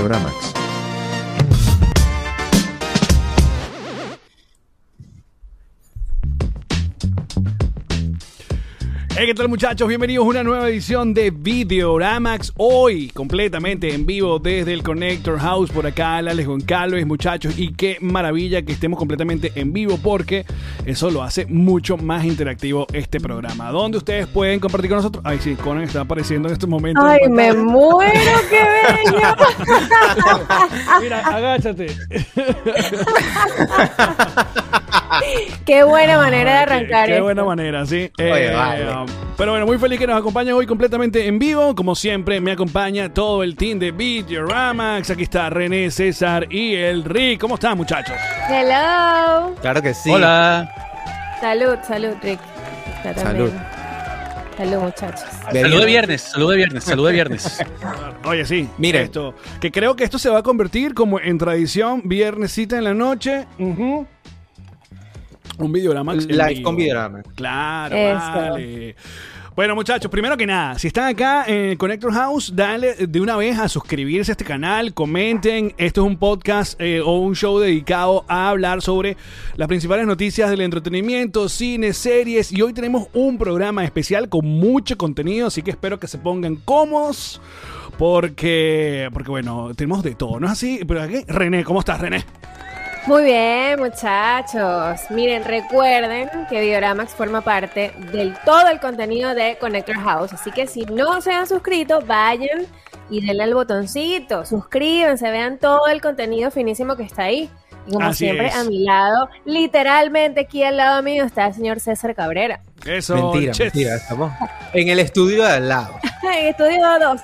Videoramax. Hey, ¿qué tal muchachos? Bienvenidos a una nueva edición de Videoramax. Hoy completamente en vivo desde el Connector House por acá, Alex Goncalves, muchachos. Y qué maravilla que estemos completamente en vivo porque eso lo hace mucho más interactivo este programa. Donde ustedes pueden compartir con nosotros. Ay, sí, Conan está apareciendo en estos momentos. Ay, me muero, qué bello. Mira, agáchate. qué buena manera de arrancar. Qué esto. buena manera, sí. Oye, Eh, vale. pero bueno, muy feliz que nos acompañen hoy completamente en vivo. Como siempre, me acompaña todo el team de Videoramax. Aquí está René, César y el Rick. ¿Cómo están, muchachos? Hello. Claro que sí. Hola. Salud, salud, Rick. Está Salud. Salud, muchachos. Salud de viernes, salud de viernes, salud de viernes. Oye, sí. Miren. Esto, que creo que esto se va a convertir como en tradición, viernesita en la noche. Ujú. Un Videoramax Live vivo. con Videorama. Claro, Eso. vale. Bueno, muchachos, primero que nada, si están acá en Connector House, dale de una vez a suscribirse a este canal, comenten. Esto es un podcast eh, o un show dedicado a hablar sobre las principales noticias del entretenimiento, cine, series. Y hoy tenemos un programa especial con mucho contenido, así que espero que se pongan cómodos. Porque, porque bueno, tenemos de todo, ¿no es así? Pero aquí, René, ¿cómo estás, René? Muy bien, muchachos. Miren, recuerden que Videoramax forma parte del todo el contenido de Connector House. Así que si no se han suscrito, vayan y denle al botoncito. Suscríbanse, vean todo el contenido finísimo que está ahí. Y como Así siempre, es. a mi lado, literalmente aquí al lado mío, está el señor César Cabrera. Eso, Mentira, mentira. Estamos en el estudio de al lado. En Estudio 2.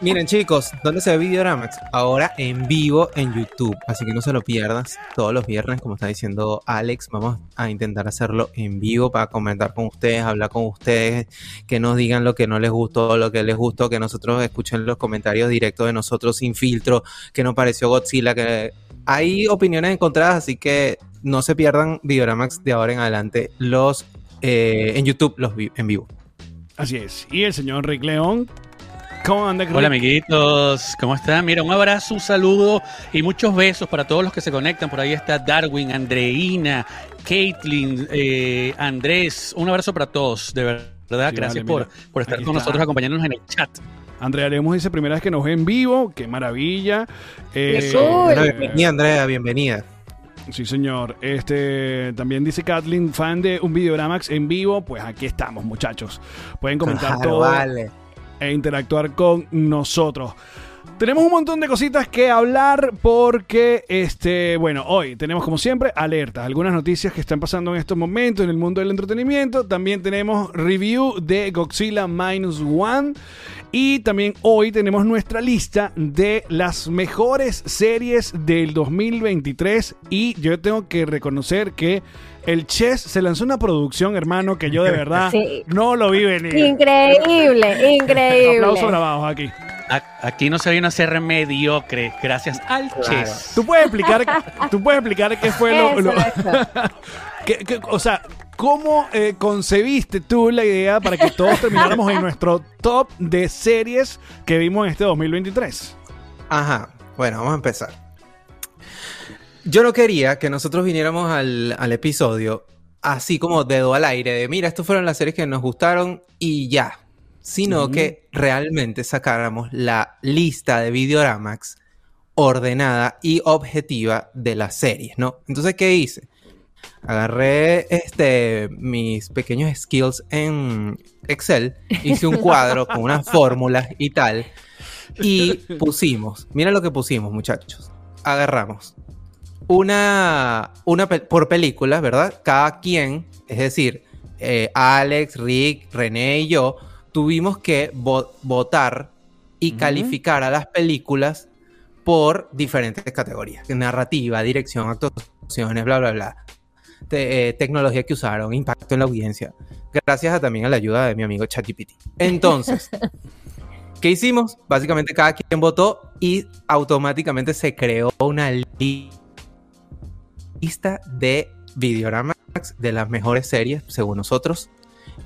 Miren, chicos, ¿dónde se ve Videoramax? Ahora en vivo en YouTube. Así que no se lo pierdas. Todos los viernes, como está diciendo Alex, vamos a intentar hacerlo en vivo para comentar con ustedes, hablar con ustedes, que nos digan lo que no les gustó, lo que les gustó, que nosotros escuchen los comentarios directos de nosotros sin filtro, que nos pareció Godzilla, que hay opiniones encontradas, así que no se pierdan Videoramax de ahora en adelante los eh, en YouTube los vi- en vivo. Así es. Y el señor Rick León. ¿Cómo anda, Rick? Hola amiguitos, ¿cómo están? Mira, un abrazo, un saludo y muchos besos para todos los que se conectan. Por ahí está Darwin, Andreina, Caitlin, eh, Andrés. Un abrazo para todos, de verdad. Sí, Gracias vale, por, estar con está. nosotros, acompañándonos en el chat. Andrea Lemos dice primera vez que nos ve en vivo, qué maravilla. Eh. Bueno, bienvenida, Andrea, bienvenida. sí, señor. Este también dice Kathleen, fan de un Videoramax en vivo. Pues aquí estamos, muchachos. Pueden comentar Claro, todo vale. E interactuar con nosotros. Tenemos un montón de cositas que hablar porque, este, bueno, hoy tenemos como siempre alertas, algunas noticias que están pasando en estos momentos en el mundo del entretenimiento. También tenemos review de Godzilla Minus One. Y también hoy tenemos nuestra lista de las mejores series del 2023. Y yo tengo que reconocer que el Chess se lanzó una producción, hermano, que yo de verdad Sí. no lo vi venir. Increíble, increíble. Aplausos grabados aquí. A- Aquí no se ve una CR mediocre, gracias al Chess. ¿Tú puedes explicar, tú puedes explicar qué fue lo, Eso, lo- eso. qué- qué- o sea, cómo eh, concebiste tú la idea para que todos termináramos en nuestro top de series que vimos en este 2023? Ajá, bueno, vamos a empezar. Yo no quería que nosotros viniéramos al, al episodio así como dedo al aire de, mira, estas fueron las series que nos gustaron y ya, sino que realmente sacáramos la lista de Videoramax ordenada y objetiva de las series, ¿no? Entonces, ¿qué hice? Agarré este, mis pequeños skills en Excel, hice un cuadro con unas fórmulas y tal, y pusimos, mira lo que pusimos, muchachos. Agarramos una, una pe- por película, ¿verdad? Cada quien, es decir, eh, Alex, Rick, René y yo, tuvimos que vo- votar y calificar a las películas por diferentes categorías: narrativa, dirección, actuaciones, bla, bla, bla. Te- eh, tecnología que usaron, impacto en la audiencia. Gracias a, también a la ayuda de mi amigo ChatGPT. Entonces, ¿qué hicimos? Básicamente cada quien votó y automáticamente se creó una li- lista de Videoramax de las mejores series, según nosotros.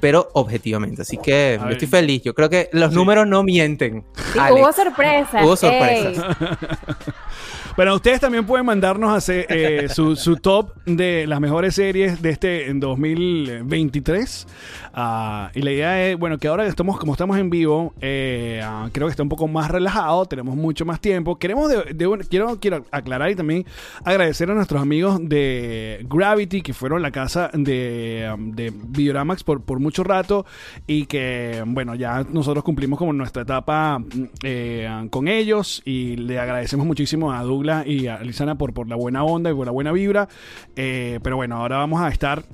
pero objetivamente. Así que yo estoy feliz. Yo creo que los Sí. números no mienten. Alex. hubo sorpresas. Hubo sorpresas. Bueno, ustedes también pueden mandarnos hacer, eh, su, su top de las mejores series de este en 2023. Ah, y la idea es, bueno, que ahora que estamos, como estamos en vivo, eh, ah, creo que está un poco más relajado, tenemos mucho más tiempo. Queremos de, de un- quiero, quiero aclarar y también agradecer a nuestros amigos de Gravity que fueron la casa de, um, de Videoramax por, por mucho rato y que, bueno, ya nosotros cumplimos como nuestra etapa mm, eh, con ellos y le agradecemos muchísimo a Douglas y a Lisana por, por la buena onda y por la buena vibra. Eh, pero bueno, ahora vamos a estar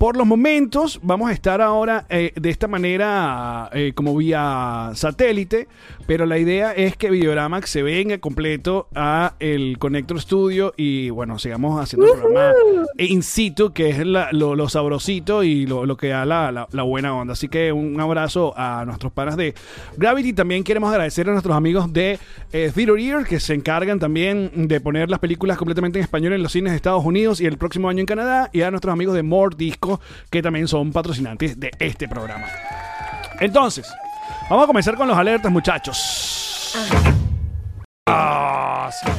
por los momentos, vamos a estar ahora eh, de esta manera eh, como vía satélite, pero la idea es que Videoramax se venga completo a el Connector Studio y bueno, sigamos haciendo el programa in situ, que es la- lo, lo sabrosito y lo, lo que da la, la- la buena onda. Así que un abrazo a nuestros panas de Gravity. También queremos agradecer a nuestros amigos de eh, Theater Ear, que se encargan también de poner las películas completamente en español en los cines de Estados Unidos y el próximo año en Canadá. Y a nuestros amigos de More Disco, que también son patrocinantes de este programa. Entonces, vamos a comenzar con los alertas, muchachos. Ah, sí.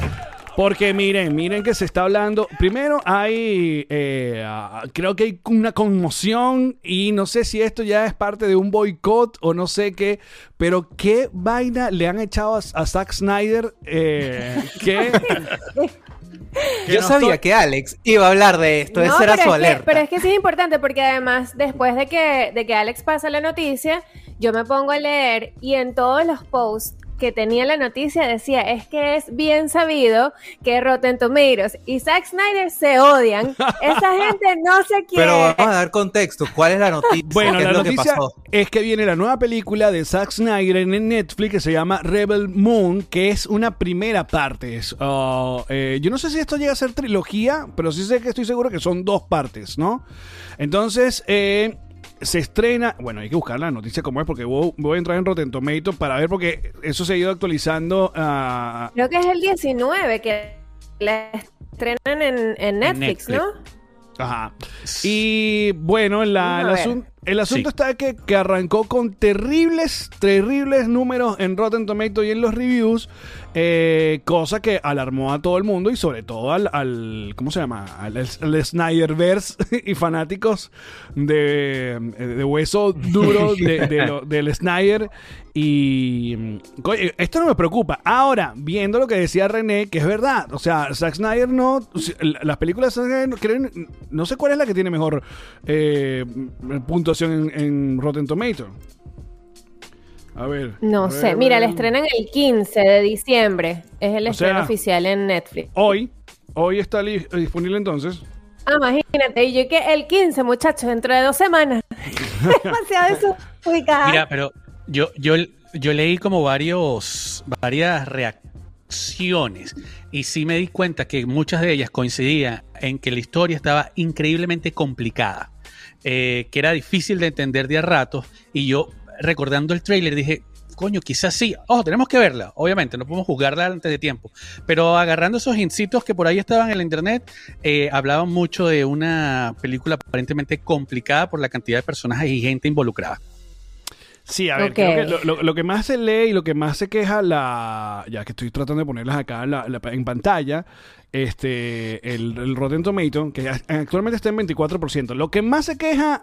Porque miren, miren que se está hablando. Primero hay, eh, ah, creo que hay una conmoción y no sé si esto ya es parte de un boicot o no sé qué, pero qué vaina le han echado a, a Zack Snyder. Eh, que Yo sabía que Alex iba a hablar de esto. No, Esa era pero su es que- alerta. pero es que sí es importante porque además después de que, de que Alex pasa la noticia, yo me pongo a leer y en todos los posts que tenía la noticia decía, es que es bien sabido que Rotten Tomatoes y Zack Snyder se odian. Esa gente no se quiere. Pero vamos a dar contexto. ¿Cuál es la noticia? Bueno, ¿Qué la es lo que noticia pasó? es que viene la nueva película de Zack Snyder en Netflix que se llama Rebel Moon, que es una primera parte. Es, uh, eh, yo no sé si esto llega a ser trilogía, pero sí sé que estoy seguro que son dos partes, ¿no? Entonces, eh, se estrena, bueno, hay que buscar la noticia como es porque voy, voy a entrar en Rotten Tomatoes para ver porque eso se ha ido actualizando. ah, Creo que es el 19 que la estrenan en, en Netflix, Netflix. ¿no? Ajá. Y bueno, la- el, asun- el asunto Sí. está que, que arrancó con terribles, terribles números en Rotten Tomatoes y en los reviews, eh, cosa que alarmó a todo el mundo y sobre todo al, al- ¿cómo se llama? Al, al Snyderverse y fanáticos de, de hueso duro de- de lo- del Snyder. Y mm, esto no me preocupa. Ahora, viendo lo que decía René, que es verdad, o sea, Zack Snyder no, las películas de Zack Snyder, creen- no sé cuál es la que tiene mejor eh, puntuación en, en Rotten Tomatoes. A ver. No a sé, mira, la estrenan el 15 de diciembre. Es el O estreno sea- oficial en Netflix. Hoy, hoy está disponible entonces. Ah, imagínate, y yo que el 15, muchachos, dentro de dos semanas. Demasiado desubicada. Mira, pero yo, yo, yo leí como varios, varias reacciones y sí me di cuenta que muchas de ellas coincidían en que la historia estaba increíblemente complicada, eh, que era difícil de entender de a ratos y yo recordando el tráiler dije, coño, quizás sí, ojo, tenemos que verla, obviamente, no podemos juzgarla antes de tiempo, pero agarrando esos incitos que por ahí estaban en la internet, eh, hablaban mucho de una película aparentemente complicada por la cantidad de personajes y gente involucrada. Sí, a ver, Ok. creo que lo, lo- lo que más se lee y lo que más se queja la. Ya que estoy tratando de ponerlas acá la- la- en pantalla. Este, el, el Rotten Tomato, que actualmente está en 24%. Lo que más se queja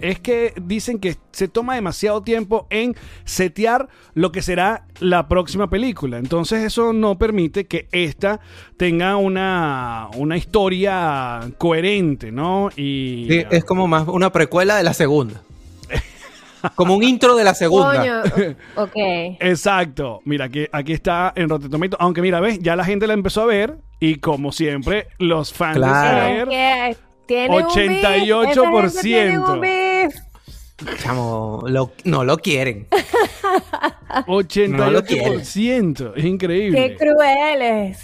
es que dicen que se toma demasiado tiempo en setear lo que será la próxima película. Entonces, eso no permite que esta tenga una, una historia coherente, ¿no? Y. Sí, es como más una precuela de la segunda. Como un intro de la segunda. Coño, ok. Exacto. Mira, aquí, aquí está en Rotten Tomatoes. Aunque mira, ves, ya la gente la empezó a ver. Y como siempre, los fans Claro. de beef, 88%. esa gente tiene un beef. Chamo, lo- no lo quieren. Snyder, No lo 88%. es increíble. Qué crueles.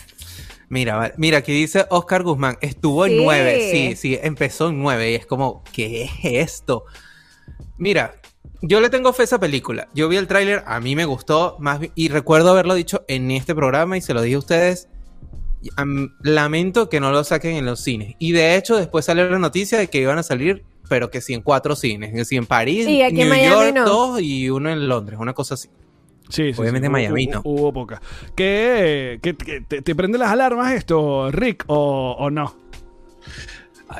Mira, vale, mira, aquí dice Oscar Guzmán, estuvo en Sí. 9. Sí, sí, empezó en 9 y es como, ¿qué es esto? Mira, yo le tengo fe a esa película. Yo vi el tráiler, a mí me gustó más y recuerdo haberlo dicho en este programa y se lo dije a ustedes. Am- lamento que no lo saquen en los cines. Y de hecho, después salió la noticia de que iban a salir pero que sí en cuatro cines, que sí en París, Sí, aquí en New Miami York no. dos y uno en Londres, una cosa así. Sí, sí, Obviamente sí, Miami hubo, no. Hubo pocas. ¿Qué, qué- qué- te, te prende las alarmas esto, Rick, o, o no?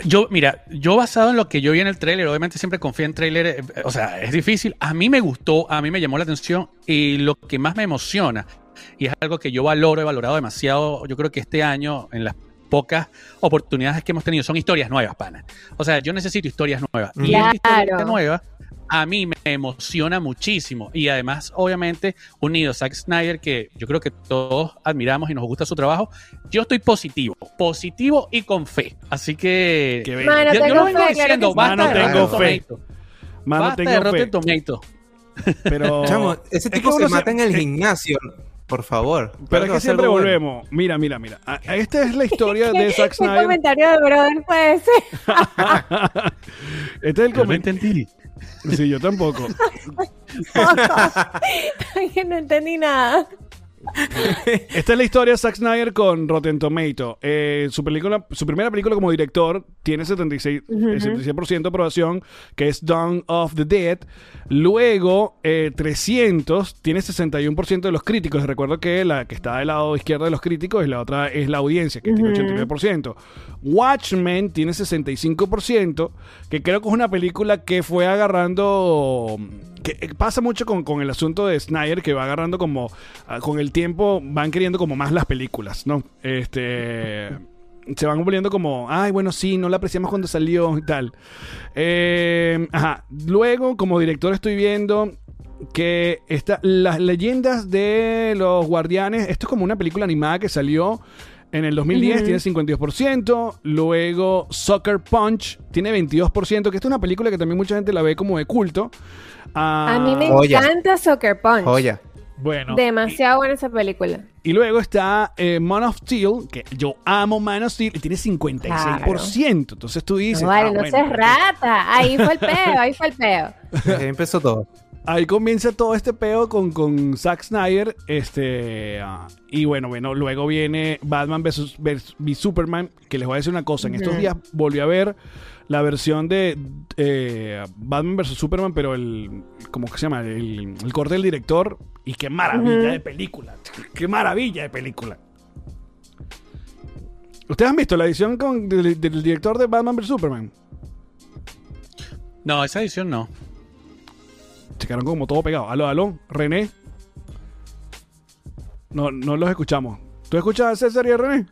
Yo, mira, yo basado en lo que yo vi en el tráiler, obviamente siempre confío en tráiler, eh, o sea, es difícil. A mí me gustó, a mí me llamó la atención y lo que más me emociona, y es algo que yo valoro, he valorado demasiado, yo creo que este año, en las pocas oportunidades que hemos tenido, son historias nuevas, pana. O sea, yo necesito historias nuevas. Y esta historia nueva a mí me emociona muchísimo. Y además, obviamente, unido a Zack Snyder, que yo creo que todos admiramos y nos gusta su trabajo, yo estoy positivo, positivo y con fe. Así que... Qué Mano, yo, yo tengo lo fe, vengo claro que diciendo, sí. basta Mano, tengo fe. Mano, Basta tengo de fe. Rotten Tomato. Pero, Chamo, ese es tipo que se mata en el eh, gimnasio, por favor. Pero Claro es que siempre algo bueno. volvemos. Mira, mira, mira. A- a- Esta es la historia de Zack ¿Qué Snyder. comentario de brother puede ser? Este es el comentario. Sí, yo tampoco. no entendí nada. Esta es la historia de Zack Snyder con Rotten Tomato. Eh, su, película, su primera película como director tiene 76%, eh, 76% de aprobación, que es Dawn of the Dead. Luego, eh, 300 tiene 61% de los críticos. Recuerdo que la que está del lado izquierdo de los críticos y la otra es la audiencia, que tiene 89%. Watchmen tiene 65%, que creo que es una película que fue agarrando que eh, pasa mucho con, con el asunto de Snyder que va agarrando como ah, con el tiempo van queriendo como más las películas, ¿no? Este se van volviendo como, ay, bueno, sí, no la apreciamos cuando salió y tal. Eh, ajá. Luego, como director, estoy viendo que esta, las leyendas de los guardianes, esto es como una película animada que salió en el 2010, tiene 52%. Luego, Soccer Punch tiene 22%, que esta es una película que también mucha gente la ve como de culto. Ah, A mí me Joya. encanta Soccer Punch. Joya. Bueno, Demasiado buena esa película. y luego está eh, Man of Steel, que yo amo Man of Steel, y tiene 56%. Entonces tú dices, No vale, ah, no bueno, seas pero rata. Ahí fue el peo, ahí fue el peo. Ahí empezó todo. Ahí comienza todo este peo con, con Zack Snyder. Este, ah, y bueno, bueno, luego viene Batman vs. Superman, que les voy a decir una cosa. En estos días volví a ver la versión de eh, Batman vs. Superman, pero el, ¿cómo que se llama? El, el corte del director. Y qué maravilla de película. Qué maravilla de película. ¿Ustedes han visto la edición con- del, del director de Batman vs. Superman? No, esa edición no. Se quedaron como todo pegado. Aló, aló, René. No, no los escuchamos. ¿Tú escuchas a César y a René?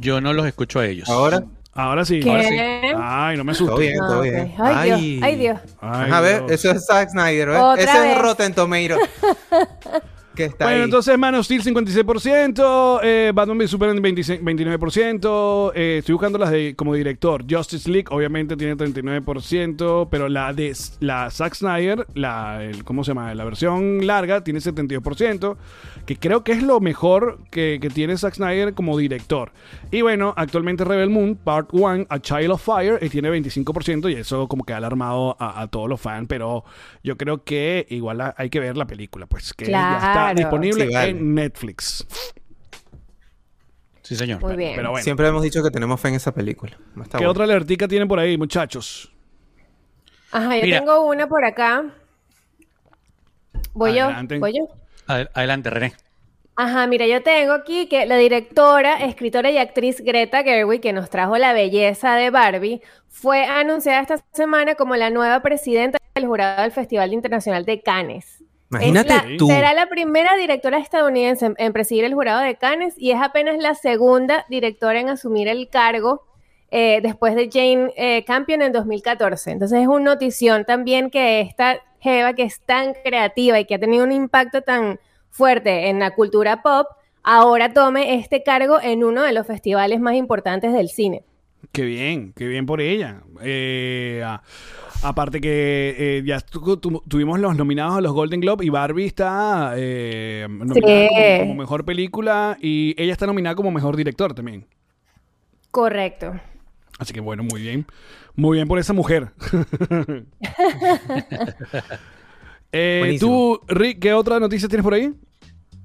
Yo no los escucho a ellos. Ahora, Ahora sí. ¿Qué? Ahora sí. Ay, no me asustes. todo bien, Ah, todo ok. bien. Ay, Dios, ay, Dios. Ay, a ver, Dios. eso es Zack Snyder. Otra Ese vez. es Rotten Tomato. que está Bueno, ahí. entonces Man of Steel 56%, eh, Batman v Superman 26 29%, eh, estoy buscando las de como director. Justice League obviamente tiene 39%, pero la de la Zack Snyder, la el- ¿cómo se llama? La versión larga tiene 72%, que creo que es lo mejor que, que tiene Zack Snyder como director. Y bueno, actualmente Rebel Moon Part 1 A Child of Fire eh, tiene 25% y eso como que ha alarmado a, a todos los fans, pero yo creo que igual ha- hay que ver la película, pues que ya está Claro. disponible Sí, vale. en Netflix. Sí, señor. Muy bien. Pero bueno, Siempre hemos dicho que tenemos fe en esa película. Está ¿qué bueno. otra alertica tienen por ahí, muchachos? Ajá, yo Mira. tengo una por acá. Voy Adelante. yo, voy yo. Ad- Adelante, René. Ajá, mira, yo tengo aquí que la directora, escritora y actriz Greta Gerwig, que nos trajo la belleza de Barbie, fue anunciada esta semana como la nueva presidenta del jurado del Festival Internacional de Cannes. Imagínate Es la- tú. Será la primera directora estadounidense en, en presidir el jurado de Cannes y es apenas la segunda directora en asumir el cargo eh, después de Jane eh, Campion en 2014. Entonces es una notición también que esta Jeva, que es tan creativa y que ha tenido un impacto tan fuerte en la cultura pop, ahora tome este cargo en uno de los festivales más importantes del cine. Qué bien, qué bien por ella. Eh, a- aparte que eh, ya tu- tu- tuvimos los nominados a los Golden Globe y Barbie está eh, nominada como, como mejor película y ella está nominada como mejor director también. Correcto. Así que bueno, muy bien. Muy bien por esa mujer. Eh, tú, Rick, ¿qué otra noticia tienes por ahí?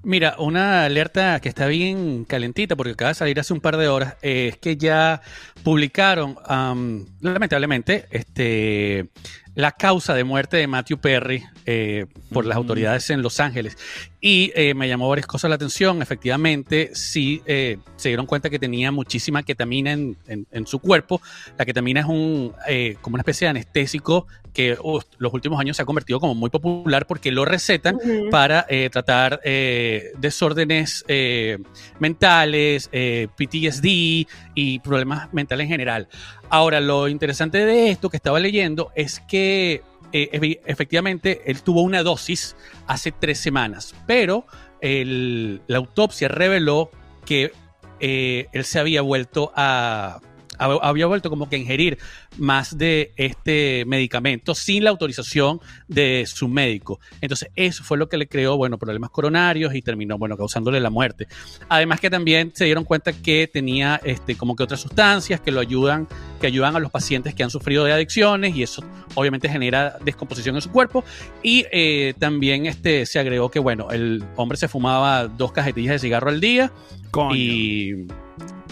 Mira, una alerta que está bien calentita porque acaba de salir hace un par de horas eh, es que ya publicaron, am, lamentablemente, este, la causa de muerte de Matthew Perry eh, por las autoridades en Los Ángeles. Y eh, me llamó varias cosas la atención. Efectivamente, sí eh, se dieron cuenta que tenía muchísima ketamina en, en- en su cuerpo. La ketamina es un, eh, como una especie de anestésico que uh, los últimos años se ha convertido como muy popular porque lo recetan para eh, tratar eh, desórdenes eh, mentales, PTSD y problemas mentales en general. Ahora, lo interesante de esto que estaba leyendo es que efe- efectivamente él tuvo una dosis hace tres semanas, pero el- la autopsia reveló que él se había vuelto a había vuelto como que a ingerir más de este medicamento sin la autorización de su médico. Entonces, eso fue lo que le creó, bueno, problemas coronarios y terminó, bueno, causándole la muerte. Además que también se dieron cuenta que tenía este, como que otras sustancias que lo ayudan, que ayudan a los pacientes que han sufrido de adicciones y eso obviamente genera descomposición en su cuerpo. Y eh, también este, se agregó que, bueno, el hombre se fumaba dos cajetillas de cigarro al día Coño. y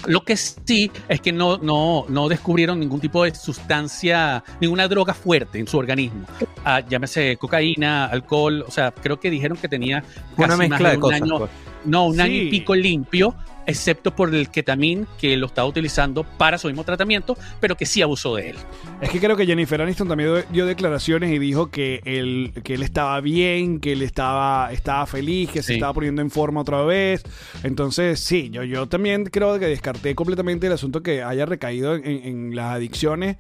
lo que sí es que no, no, no descubrieron ningún tipo de sustancia, ninguna droga fuerte en su organismo. Ah, llámese cocaína, alcohol, o sea, creo que dijeron que tenía Una casi más mezcla de un cosas. año- pues. no, un año y pico limpio, excepto por el ketamín que lo estaba utilizando para su mismo tratamiento, pero que sí abusó de él. Es que creo que Jennifer Aniston también dio- declaraciones y dijo que él, que él estaba bien, que él estaba, estaba feliz, que se estaba poniendo en forma otra vez. Entonces, sí, yo, yo también creo que descarté completamente el asunto que haya recaído en, en las adicciones.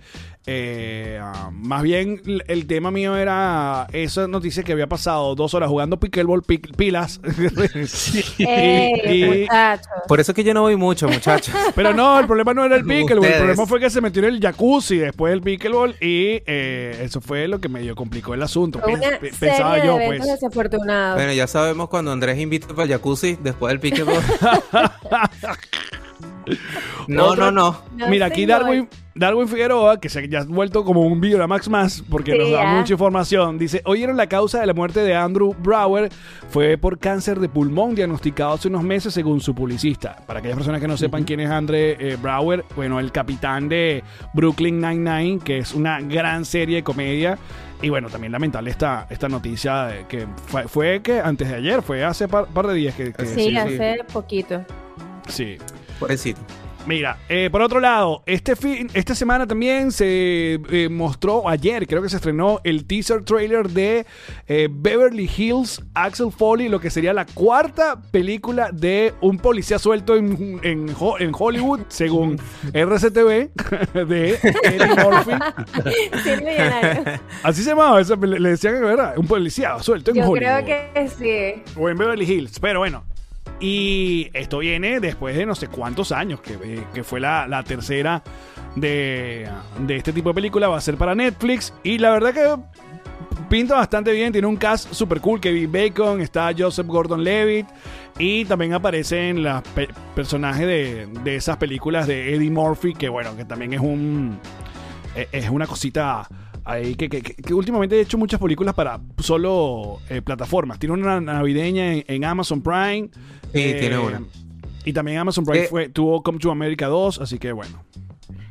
Eh, ah, más bien, el tema mío era esa noticia que había pasado dos horas jugando pickleball, pic- pilas. Ey, Y- y- muchachos. Por eso es que yo no voy mucho, muchachos. Pero no, el problema no era el pickleball. El problema fue que se metió en el jacuzzi después del pickleball y eh, eso fue lo que medio complicó el asunto. Una serie pensaba de yo, pues. bueno, ya sabemos cuando Andrés invita para el jacuzzi después del pickleball. no, Otra- no, no. Mira, aquí. Darwin, Darwin Figueroa, que se ya ha vuelto como un Videoramax más, porque Sí, nos da ya. mucha información. Dice, oyeron la causa de la muerte de Andrew Brower fue por cáncer de pulmón diagnosticado hace unos meses según su publicista. Para aquellas personas que no sepan quién es Andre eh, Brower, bueno, el capitán de Brooklyn Nine-Nine, que es una gran serie de comedia. Y bueno, también lamentable esta, esta noticia de que fue, fue que antes de ayer, fue hace par, par de días que... que- Sí, sí, hace poquito. sí. Pobrecito. Mira, eh, por otro lado, este fin, esta semana también se eh, mostró, ayer creo que se estrenó el teaser trailer de eh, Beverly Hills, Axel Foley, lo que sería la cuarta película de un policía suelto en, en Ho- en Hollywood, según RCTV, de Eddie Murphy. Sí. Así se llamaba, esa, le le decían que era un policía suelto en Yo Hollywood creo que sí. o en Beverly Hills. Pero bueno. Y esto viene después de no sé cuántos años, que, eh, fue la, tercera de, este tipo de película. Va a ser para Netflix. Y la verdad que pinta bastante bien. Tiene un cast super cool. Kevin Bacon, está Joseph Gordon Levitt. Y también aparecen los pe- personajes de, de esas películas de Eddie Murphy. Que bueno, que también es un. eh, Es una cosita ahí que, que- que- últimamente he hecho muchas películas para solo eh, plataformas. Tiene una navideña en, en Amazon Prime. Sí, tiene una. Y también Amazon Prime Eh, fue, tuvo Come to America 2, así que bueno.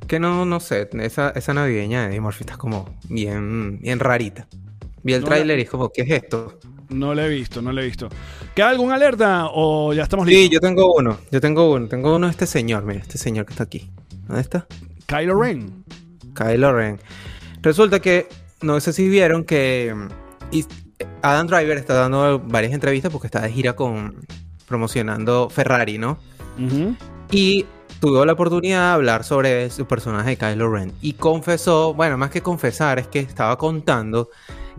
Que no, no sé, esa, esa navideña de Eddie está como bien, bien rarita. Vi el No, tráiler y es como, ¿qué es esto? No lo he visto, no lo he visto. ¿Queda alguna alerta o ya estamos Sí, listos? yo tengo uno, yo tengo uno, tengo uno de este señor, mira, este señor que está aquí. ¿Dónde está? Kylo Ren. Kylo Ren. Resulta que, no sé si vieron que mm, Adam Driver está dando varias entrevistas porque está de gira con promocionando Ferrari, ¿no? Y tuvo la oportunidad de hablar sobre su personaje de Kylo Ren. Y confesó, bueno, más que confesar, es que estaba contando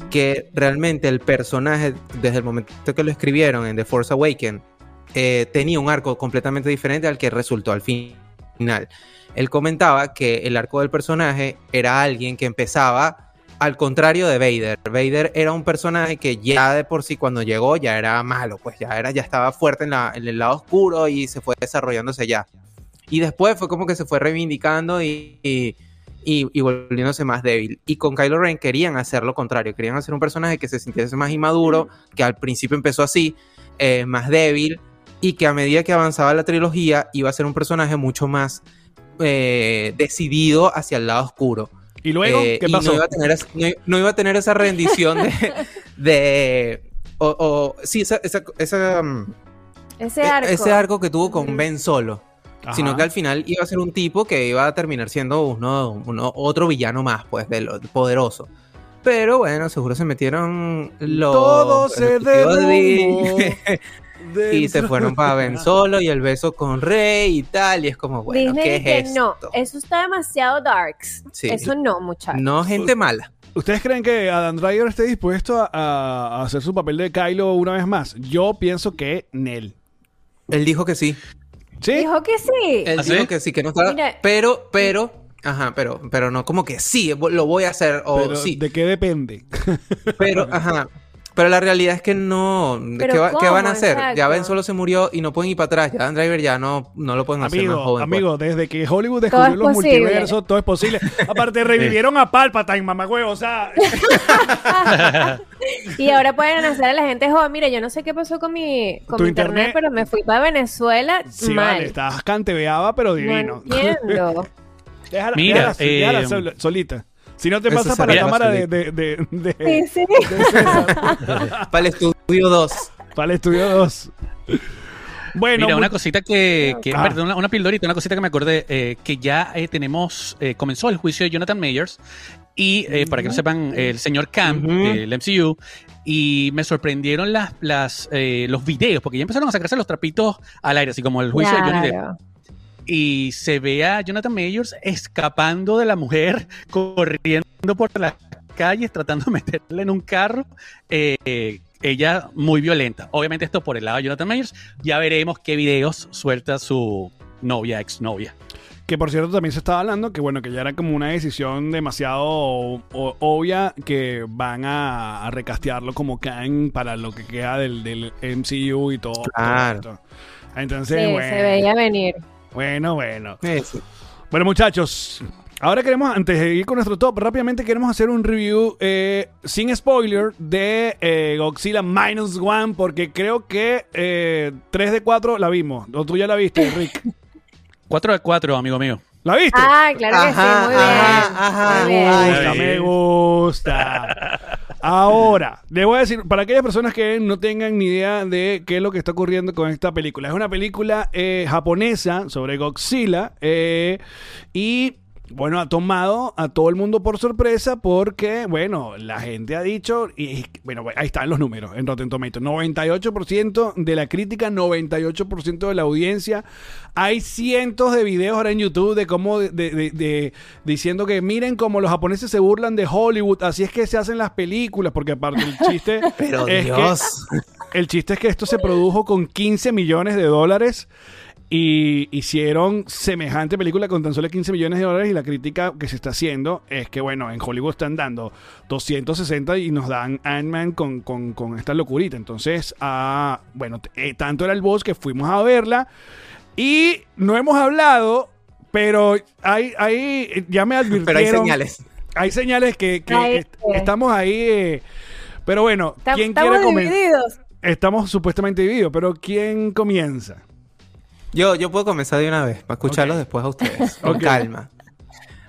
que realmente el personaje, desde el momento que lo escribieron en The Force Awakens, eh, tenía un arco completamente diferente al que resultó al final. Él comentaba que el arco del personaje era alguien que empezaba al contrario de Vader. Vader era un personaje que ya de por sí cuando llegó ya era malo, pues ya era ya estaba fuerte en, la- el lado oscuro y se fue desarrollándose ya. Y después fue como que se fue reivindicando y, y- y, y volviéndose más débil. Y con Kylo Ren querían hacer lo contrario, querían hacer un personaje que se sintiese más inmaduro, que al principio empezó así, eh, más débil, y que a medida que avanzaba la trilogía iba a ser un personaje mucho más eh, decidido hacia el lado oscuro. ¿Y luego Eh, qué y pasó? No iba, a tener, es- no, i- no iba a tener esa rendición de... de o, o- sí, esa, esa- esa, mm, Ese e- arco. ese arco que tuvo con. Ben Solo. Ajá. Sino que al final iba a ser un tipo que iba a terminar siendo uno, uno- otro villano más, pues, de lo poderoso. Pero bueno, seguro se metieron los Todo se ejecutivos derrumbó. de- y se fueron para Ben Solo y el beso con Rey y tal. Y es como, bueno, Disney ¿qué dice, es no, esto? eso está demasiado darks. Sí. Eso no, muchachos. No, gente mala. ¿Ustedes creen que Adam Driver esté dispuesto a, hacer su papel de Kylo una vez más? Yo pienso que Nel. Él dijo que sí. ¿Sí? Dijo que sí. Él ¿Ah, dijo que sí, que no estaba. Mira. Pero, pero, ajá, pero, pero no como que sí, lo voy a hacer o Pero, sí. ¿De qué depende? Pero, ajá. Pero la realidad es que no. ¿Qué, va- qué ¿cómo? van a hacer? Exacto. Ya Ben solo se murió y no pueden ir para atrás. Ya Dan Driver ya no, no lo pueden hacer más Amigo, joven. pues. amigo, desde que Hollywood descubrió es los posible. multiversos, todo es posible. Aparte, revivieron a Palpatine, mamagüevo, o sea... Y ahora pueden hacer a la gente joven. Mire, yo no sé qué pasó con mi, con Tu mi internet, internet- pero me fui para Venezuela Sí, mal. vale, estás cantebeaba, pero no divino. entiendo. Déjala, Mira, déjala, déjala eh, sol- solita. Si no te Eso pasa para la cámara de, de, de, de- Sí, sí. de César, Para el estudio 2. para el estudio 2. Bueno, Mira, una cosita que, que- Ah. perdón, una, una pildorita, una cosita que me acordé, eh, que ya eh, tenemos, eh, comenzó el juicio de Jonathan Mayers y eh, para que no sepan, el señor Camp Ujú. del MCU y me sorprendieron las, las, eh, los videos, porque ya empezaron a sacarse los trapitos al aire, así como el juicio de Johnny Depp. Y se ve a Jonathan Mayers escapando de la mujer, corriendo por las calles, tratando de meterla en un carro. eh, ella muy violenta. Obviamente esto por el lado de Jonathan Mayers. Ya veremos qué videos suelta su novia, exnovia. Que por cierto también se estaba hablando que bueno, que ya era como una decisión demasiado o- o- obvia que van a, a recastearlo como Kang para lo que queda del, del MCU y todo. Claro. todo esto. Sí, Entonces, bueno, se veía venir. Bueno, bueno. Eso. Bueno, muchachos, ahora queremos, antes de ir con nuestro top, rápidamente queremos hacer un review eh, sin spoiler de eh, Godzilla Minus One, porque creo que eh, 3 de 4 la vimos. O tú ya la viste, Rick. 4 de 4, amigo mío. ¿La viste? Ah, claro que Ajá, sí, muy bien. ajá. Muy bien. Me Ay. gusta, me gusta. Ahora, le voy a decir, para aquellas personas que no tengan ni idea de qué es lo que está ocurriendo con esta película. Es una película eh, japonesa sobre Godzilla eh, y, bueno, ha tomado a todo el mundo por sorpresa porque, bueno, la gente ha dicho, y bueno, ahí están los números en Rotten Tomatoes, 98% de la crítica, 98% de la audiencia. Hay cientos de videos ahora en YouTube de cómo, de, de- de- diciendo que miren cómo los japoneses se burlan de Hollywood, así es que se hacen las películas, porque aparte el chiste Pero es que Dios. el chiste es que esto se produjo con 15 millones de dólares y hicieron semejante película con tan solo 15 millones de dólares y la crítica que se está haciendo es que, bueno, en Hollywood están dando 260 y nos dan Ant-Man con, con- con esta locurita. Entonces, ah, bueno, eh, tanto era el boss que fuimos a verla y no hemos hablado, pero hay, hay ya me advirtieron. Pero hay señales. Hay señales que, que Ahí, est- eh. estamos ahí. eh, pero bueno, ¿quién Estamos quiere. Estamos supuestamente divididos, pero ¿quién comienza? Yo, yo puedo comenzar de una vez, para escucharlos después a ustedes. Con calma.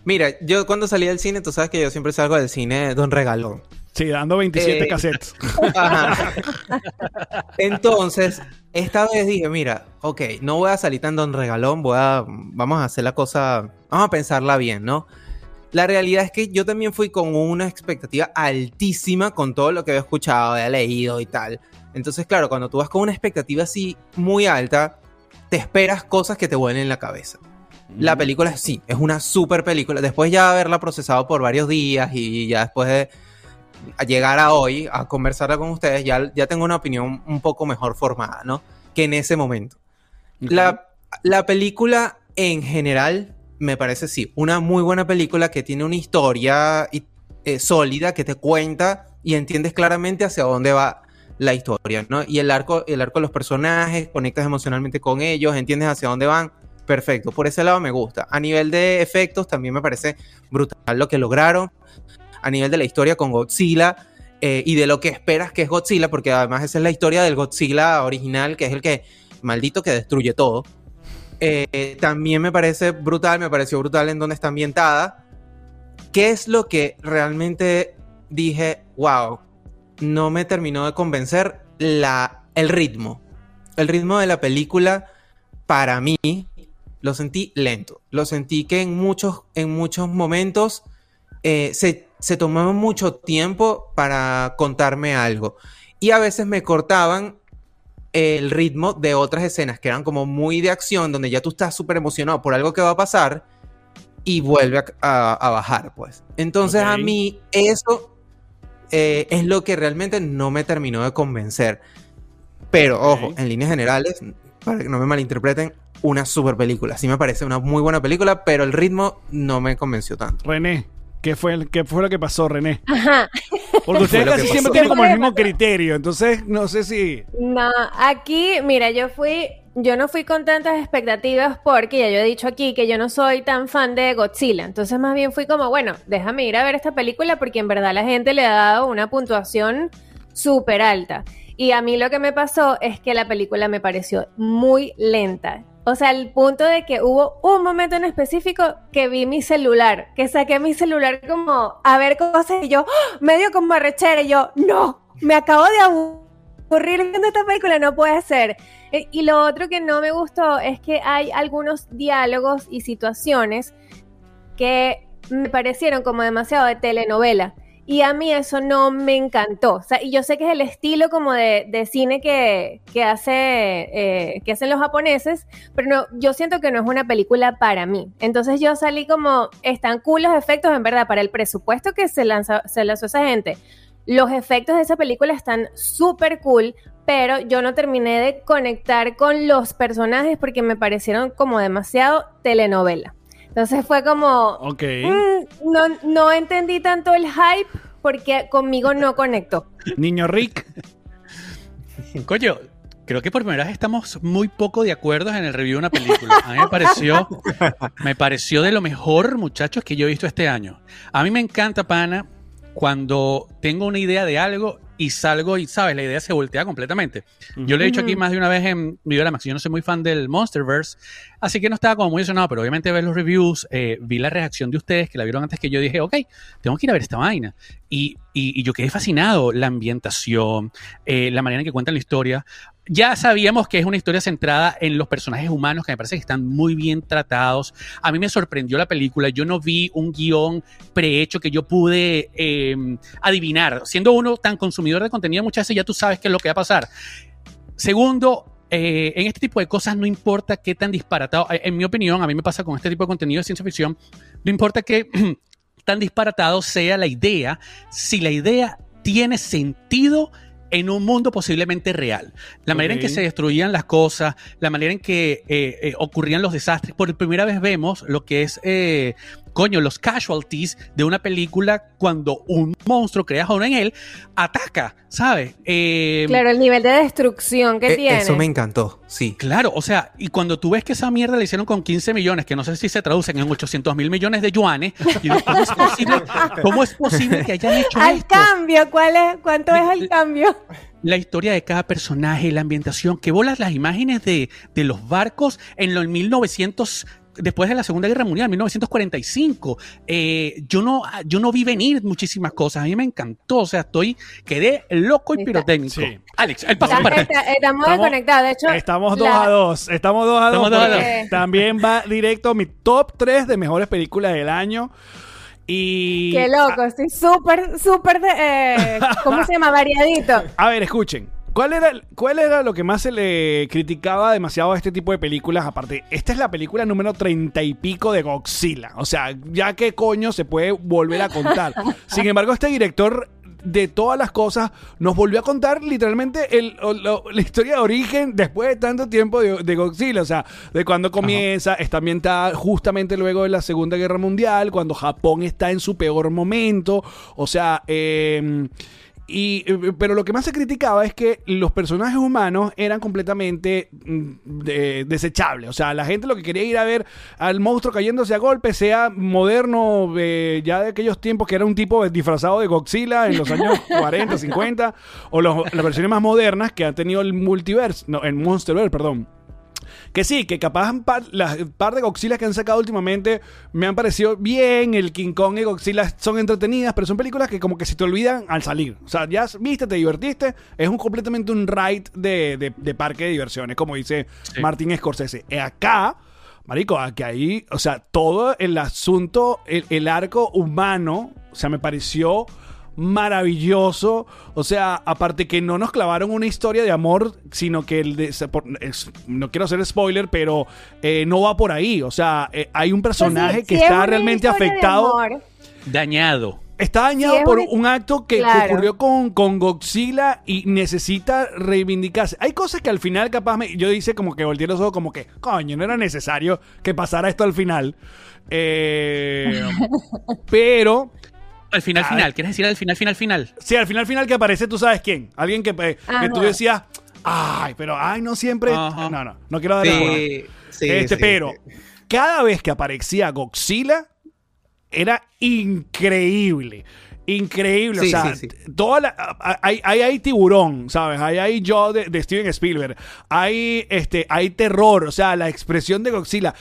Mira, yo cuando salí del cine, tú sabes que yo siempre salgo del cine Don Regalón. Sí, dando 27 Eh. cassettes. Ajá. Entonces, esta vez dije, mira, ok, no voy a salir tan don regalón, voy a, vamos a hacer la cosa, vamos a pensarla bien, ¿no? La realidad es que yo también fui con una expectativa altísima con todo lo que había escuchado, había leído y tal. Entonces, claro, cuando tú vas con una expectativa así muy alta, te esperas cosas que te vuelen en la cabeza. La película sí, es una super película. Después ya de haberla procesado por varios días y ya después de llegar a hoy a conversarla con ustedes, ya, ya tengo una opinión un poco mejor formada, ¿no? Que en ese momento. La, la película en general me parece sí, una muy buena película que tiene una historia y- eh, sólida que te cuenta y entiendes claramente hacia dónde va la historia, ¿no? Y el arco, el arco de los personajes, conectas emocionalmente con ellos, entiendes hacia dónde van, perfecto. Por ese lado me gusta. A nivel de efectos también me parece brutal lo que lograron. A nivel de la historia con Godzilla eh, y de lo que esperas que es Godzilla, porque además esa es la historia del Godzilla original, que es el que, maldito, que destruye todo. Eh, también me parece brutal, me pareció brutal en donde está ambientada. ¿Qué es lo que realmente dije, wow, no me terminó de convencer la, el ritmo? El ritmo de la película, para mí, lo sentí lento. Lo sentí que en muchos, en muchos momentos eh, se, se tomaba mucho tiempo para contarme algo. Y a veces me cortaban el ritmo de otras escenas que eran como muy de acción, donde ya tú estás súper emocionado por algo que va a pasar y vuelve a, a- a bajar, pues. Entonces a mí eso eh, es lo que realmente no me terminó de convencer. Pero ojo, en líneas generales, para que no me malinterpreten, una super película. Sí me parece una muy buena película, pero el ritmo no me convenció tanto. René, ¿qué fue, el- ¿qué fue lo que pasó, René? Ajá. Porque ustedes lo que casi siempre tienen como el ¿Qué mismo criterio, entonces no sé si... No, aquí, mira, yo fui, yo no fui con tantas expectativas porque ya yo he dicho aquí que yo no soy tan fan de Godzilla. Entonces más bien fui como, bueno, déjame ir a ver esta película porque en verdad la gente le ha dado una puntuación súper alta. Y a mí lo que me pasó es que la película me pareció muy lenta. O sea, el punto de que hubo un momento en específico que vi mi celular, que saqué mi celular como a ver cosas y yo, ¡ah! medio como arrechera y yo, no, me acabo de aburrir viendo esta película, no puede ser. Eh, Y lo otro que no me gustó es que hay algunos diálogos y situaciones que me parecieron como demasiado de telenovela. Y a mí eso no me encantó. O sea, y yo sé que es el estilo como de, de cine que, que, hace, eh, que hacen los japoneses, pero no, yo siento que no es una película para mí. Entonces yo salí como, están cool los efectos, en verdad, para el presupuesto que se, lanza, se lanzó esa gente. Los efectos de esa película están súper cool, pero yo no terminé de conectar con los personajes porque me parecieron como demasiado telenovela. Entonces fue como, Ok. Mm, no, no entendí tanto el hype porque conmigo no conectó. Niño Rick, Coño, creo que por primera vez estamos muy poco de acuerdo en el review de una película. A mí me pareció, me pareció de lo mejor, muchachos, que yo he visto este año. A mí me encanta, pana, cuando tengo una idea de algo y salgo y, ¿sabes? La idea se voltea completamente. Yo le he dicho aquí más de una vez en Videoramax, yo no soy muy fan del Monsterverse, así que no estaba como muy emocionado, pero obviamente ver los reviews, eh, vi la reacción de ustedes que la vieron antes que yo dije, ok, tengo que ir a ver esta vaina. Y, y- y yo quedé fascinado, la ambientación, eh, la manera en que cuentan la historia. Ya sabíamos que es una historia centrada en los personajes humanos que me parece que están muy bien tratados. A mí me sorprendió la película. Yo no vi un guion prehecho que yo pude eh, adivinar. Siendo uno tan consumidor de contenido, muchas veces ya tú sabes qué es lo que va a pasar. Segundo, eh, en este tipo de cosas no importa qué tan disparatado, eh, en mi opinión, a mí me pasa con este tipo de contenido de ciencia ficción, no importa qué tan disparatado sea la idea, si la idea tiene sentido en un mundo posiblemente real. La manera en que se destruían las cosas, la manera en que eh, eh, ocurrían los desastres. Por primera vez vemos lo que es, eh, coño, los casualties de una película cuando un monstruo creado en él ataca, ¿sabes? Eh, Claro, el nivel de destrucción que Eh, tiene. Eso me encantó, sí. Claro, o sea, y cuando tú ves que esa mierda la hicieron con 15 millones, que no sé si se traducen en 800 mil millones de yuanes, digo, ¿cómo es posible, cómo es posible que hayan hecho Al esto? cambio, ¿cuál es? ¿Cuánto es el cambio? La historia de cada personaje, la ambientación, que bolas las imágenes de, de los barcos en los 1900 después de la Segunda Guerra Mundial, 1945. Eh, yo, no, yo no vi venir muchísimas cosas. A mí me encantó. O sea, estoy, quedé loco y pirotécnico. Sí. Alex, el paso Está- para está- estamos desconectados. De hecho, estamos dos la- a dos. Estamos dos a dos. Estamos dos a porque dos. También va directo a mi top 3 de mejores películas del año. Y. Qué loco, estoy súper, súper, eh, ¿cómo se llama? Variadito. A ver, escuchen. ¿Cuál era, ¿Cuál era lo que más se le criticaba demasiado a este tipo de películas? Aparte, esta es la película número treinta y pico de Godzilla. O sea, ya qué coño se puede volver a contar. Sin embargo, este director de todas las cosas nos volvió a contar literalmente el- la historia de origen después de tanto tiempo de, de Godzilla. O sea, de cuando comienza, está ambientada justamente luego de la Segunda Guerra Mundial, cuando Japón está en su peor momento. O sea, eh, y, eh, pero lo que más se criticaba es que los personajes humanos eran completamente mm, de- desechables. O sea, la gente lo que quería ir a ver al monstruo cayéndose a golpe, sea moderno, eh, ya de aquellos tiempos que era un tipo disfrazado de Godzilla en los años 40, 50, o los- las versiones más modernas que han tenido el multiverse, no, el Monsterverse, perdón. Que sí, que capaz un par, las par de Godzilla que han sacado últimamente me han parecido bien. El King Kong y Godzilla son entretenidas, pero son películas que como que se te olvidan al salir. O sea, ya viste, te divertiste. Es un completamente un ride de, de- de parque de diversiones, como dice Sí. Martin Scorsese. Eh, Acá, marico, aquí ahí, o sea, todo el asunto, el, el arco humano, o sea, me pareció maravilloso. O sea, aparte que no nos clavaron una historia de amor, sino que el de, no quiero hacer spoiler, pero eh, no va por ahí. O sea, eh, hay un personaje Pues sí, que sí está realmente afectado. Dañado. Está dañado Sí, es por un acto que, que Claro. ocurrió con, con Godzilla y necesita reivindicarse. Hay cosas que al final capaz me, yo dice como que volteé los ojos como que, coño, no era necesario que pasara esto al final. Eh, pero, Al final, A final. ver. ¿Quieres decir al final, final, final? sí, al final final que aparece, tú sabes quién. Alguien que, eh, que Ajá. tú decías, ay, pero, ay, no siempre. Ajá. No, no, no quiero dar. Sí, sí, este, sí, pero sí. cada vez que aparecía Godzilla era increíble. Increíble, o sea, sí, sí. toda la, hay, hay, hay tiburón, ¿sabes? Hay, hay yo de, de Steven Spielberg, hay, este, hay terror, o sea, la expresión de Godzilla,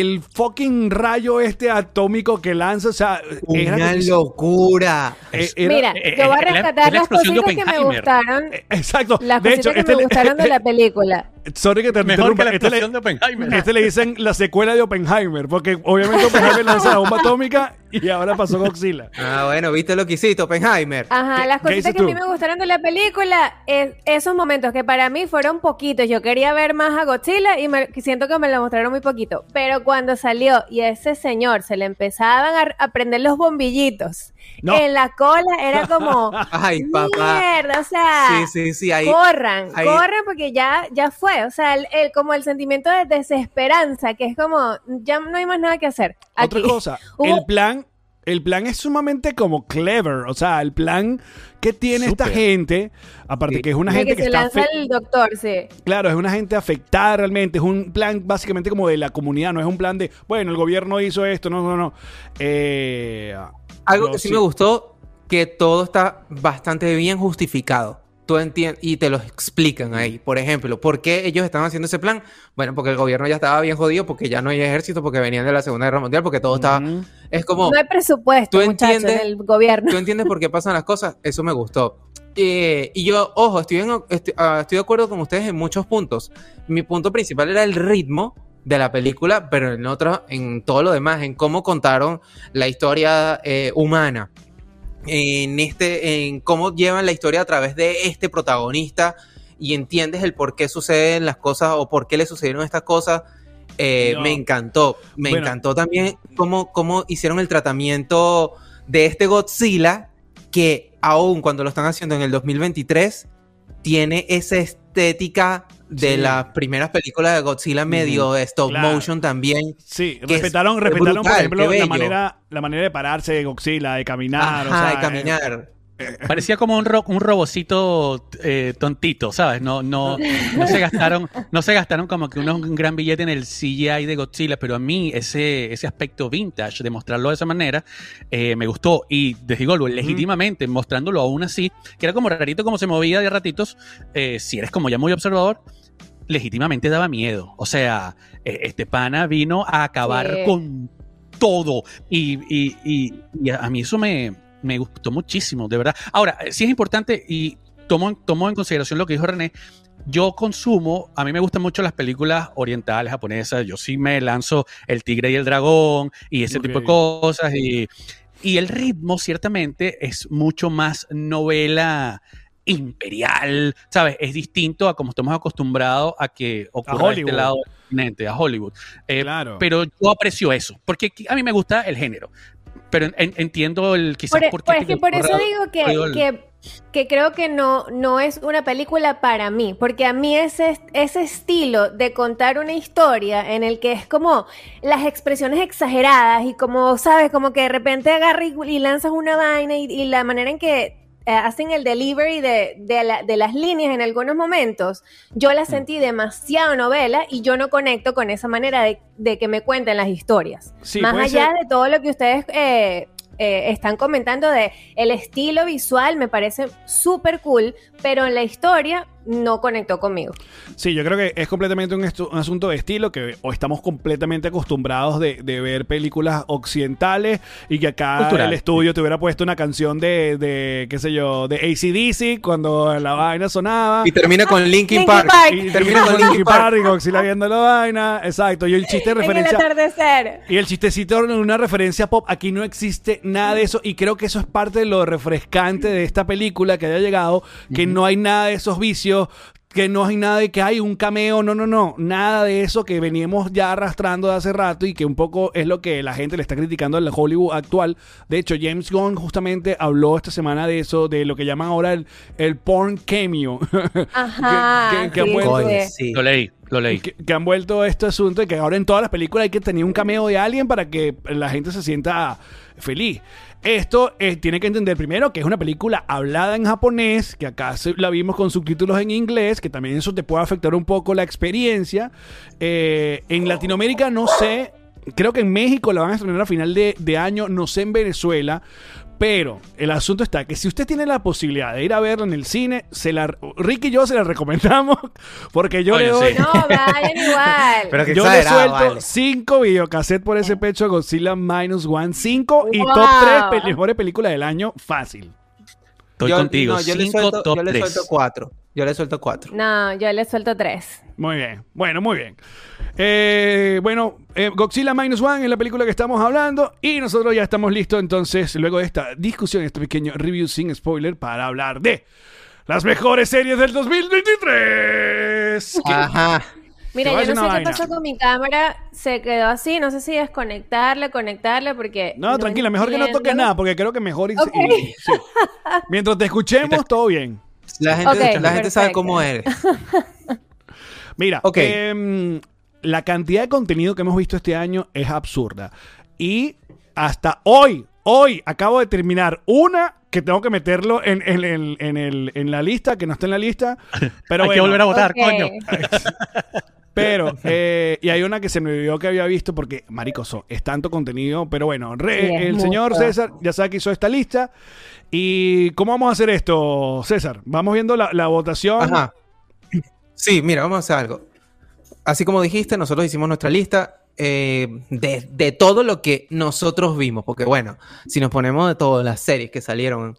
el fucking rayo este atómico que lanza, o sea, era- Una locura. eh, era- Mira, eh, yo voy a es rescatar la las cositas que me gustaron. eh, exacto. Las de cositas hecho, que este me le- gustaron de la película. Sorry que te Mejor que la este le- de Oppenheimer. Este le dicen la secuela de Oppenheimer, porque obviamente Oppenheimer lanza la bomba atómica y ahora pasó Godzilla. Ah, bueno, ¿viste lo que hiciste, Oppenheimer? Ajá, ¿Qué- las cositas que a mí me gustaron de la película, es esos momentos que para mí fueron poquitos. Yo quería ver más a Godzilla y me, siento que me lo mostraron muy poquito. Pero cuando salió y a ese señor se le empezaban a, a prender los bombillitos No. en la cola, era como, Ay, papá. mierda, o sea, Sí, sí, sí, ahí. corran, ahí- corran porque ya, ya fue. O sea, el, el- como el sentimiento de desesperanza, que es como, ya no hay más nada que hacer. Otra cosa, Hubo- el plan, el plan es sumamente como clever, o sea, el plan que tiene esta gente, aparte Sí. que es una de gente que que, se está lanza el doctor, sí. claro, es una gente afectada realmente, es un plan básicamente como de la comunidad, no es un plan de, bueno, el gobierno hizo esto, no, no, no. Eh, Algo no, que sí, me gustó, que todo está bastante bien justificado. Tú entiendes, y te lo explican ahí. Por ejemplo, ¿por qué ellos estaban haciendo ese plan? Bueno, porque el gobierno ya estaba bien jodido, porque ya no hay ejército, porque venían de la Segunda Guerra Mundial, porque todo estaba... Es como... No hay presupuesto, ¿tú muchachos, entiendes? en el gobierno. ¿Tú entiendes por qué pasan las cosas? Eso me gustó. Eh, y yo, ojo, estoy, en- estoy, ah, estoy de acuerdo con ustedes en muchos puntos. Mi punto principal era el ritmo de la película, pero en otro, en todo lo demás, en cómo contaron la historia eh, humana, en este, en cómo llevan la historia a través de este protagonista y entiendes el por qué suceden las cosas o por qué le sucedieron estas cosas. eh, No. Me encantó. Me Bueno. encantó también cómo, cómo hicieron el tratamiento de este Godzilla que aún cuando lo están haciendo en el 2023 tiene esa estética de Sí. las primeras películas de Godzilla medio stop Claro. motion también. Sí, respetaron, respetaron por ejemplo, la manera, la manera de pararse de Godzilla, de caminar, o sea, de caminar. Parecía como un, ro- un robocito eh, tontito, ¿sabes? No, no, no se gastaron, no se gastaron como que unos- un gran billete en el CGI de Godzilla, pero a mí ese, ese aspecto vintage de mostrarlo de esa manera eh, me gustó. Y les digo legítimamente, mostrándolo aún así, que era como rarito como se movía de ratitos, eh, si eres como ya muy observador, legítimamente daba miedo. O sea, eh, este pana vino a acabar Sí. con todo. Y, y- y- y a a mí eso me, me gustó muchísimo, de verdad. Ahora, eh, sí es importante y tomo, tomo en consideración lo que dijo René. Yo consumo, a mí me gustan mucho las películas orientales, japonesas. Yo sí me lanzo El Tigre y el Dragón y ese tipo de cosas. Y, y el ritmo, ciertamente, es mucho más novela imperial, ¿sabes? Es distinto a como estamos acostumbrados a que ocurra este lado del continente, a Hollywood. Eh, Claro. Pero yo aprecio eso, porque a mí me gusta el género. Pero en- entiendo el quizás Por, por por- qué es que por eso digo que, que, que creo que no, no es una película para mí, porque a mí ese, ese estilo de contar una historia en el que es como las expresiones exageradas y como, sabes, como que de repente agarras y, y lanzas una vaina y, y la manera en que hacen el delivery de, de, la- de las líneas en algunos momentos, yo Mm. la sentí demasiado novela y yo no conecto con esa manera de, de que me cuenten las historias. Sí, Más allá ser. de todo lo que ustedes eh, eh, están comentando de el estilo visual me parece súper cool, pero en la historia no conectó conmigo. Sí, yo creo que es completamente un, asunto de estilo que o estamos completamente acostumbrados de, de ver películas occidentales y que acá Cultural, el estudio te hubiera puesto una canción de, de qué sé yo, de ACDC cuando la vaina sonaba. Y termina con Linkin Linkin Park. Park. Y termina con Linkin Park y Godzilla viendo la vaina. Exacto. Y el chiste de En el referencia. atardecer. Y el chistecito en una referencia pop, aquí no existe nada de eso y creo que eso es parte de lo refrescante de esta película que haya llegado, que no hay nada de esos vicios, que no hay nada de que hay un cameo, no, no, no, nada de eso que veníamos ya arrastrando de hace rato y que un poco es lo que la gente le está criticando al Hollywood actual. De hecho, James Gunn justamente habló esta semana de eso, de lo que llaman ahora el, el porn cameo. Ajá. Que- que- que sí, sí. Lo leí, lo leí. que, que han vuelto este asunto de que ahora en todas las películas hay que tener un cameo de alguien para que la gente se sienta feliz. Esto eh, tiene que entender primero que es una película hablada en japonés, que acá la vimos con subtítulos en inglés, que también eso te puede afectar un poco la experiencia. Eh, en Latinoamérica no sé, creo que en México la van a estrenar a final de año, no sé en Venezuela. Pero el asunto está que si usted tiene la posibilidad de ir a verla en el cine, se la, Rick y yo se la recomendamos porque yo le doy, sí. No, vayan igual. Pero que yo le suelto vale. 5 videocassettes por ese pecho a Godzilla Minus One 5 y Wow. top 3 mejores películas del año fácil. Estoy Yo- contigo. no, yo le suelto, top yo le tres. suelto cuatro. Yo le suelto cuatro. No, yo le suelto tres. Muy bien, bueno, muy bien. Eh, bueno, eh, Godzilla Minus One es la película que estamos hablando y nosotros ya estamos listos entonces, luego de esta discusión, este pequeño review sin spoiler, para hablar de las mejores series del 2023. Que- Ajá. Mira, yo no sé qué vaina. pasó con mi cámara, se quedó así, no sé si desconectarla, conectarla, porque... No, tranquila, mejor que no toques nada, porque creo que mejor... y- Ok. y- sí. Mientras te escuchemos, todo bien. La gente, Ok, la gente sabe cómo eres. Mira, em, la cantidad de contenido que hemos visto este año es absurda. Y hasta hoy, hoy acabo de terminar una que tengo que meterlo en, en- en- en el- en la lista, que no está en la lista. Pero Hay que volver a votar, coño. Pero, eh, y hay una que se me olvidó que había visto porque, maricoso, es tanto contenido. Pero bueno, re- Sí, es el mucho. señor César ya sabe que hizo esta lista. ¿Y cómo vamos a hacer esto, César? Vamos viendo la, la votación. Ajá. Sí, mira, vamos a hacer algo. Así como dijiste, nosotros hicimos nuestra lista eh, de, de todo lo que nosotros vimos. Porque bueno, si nos ponemos de todas las series que salieron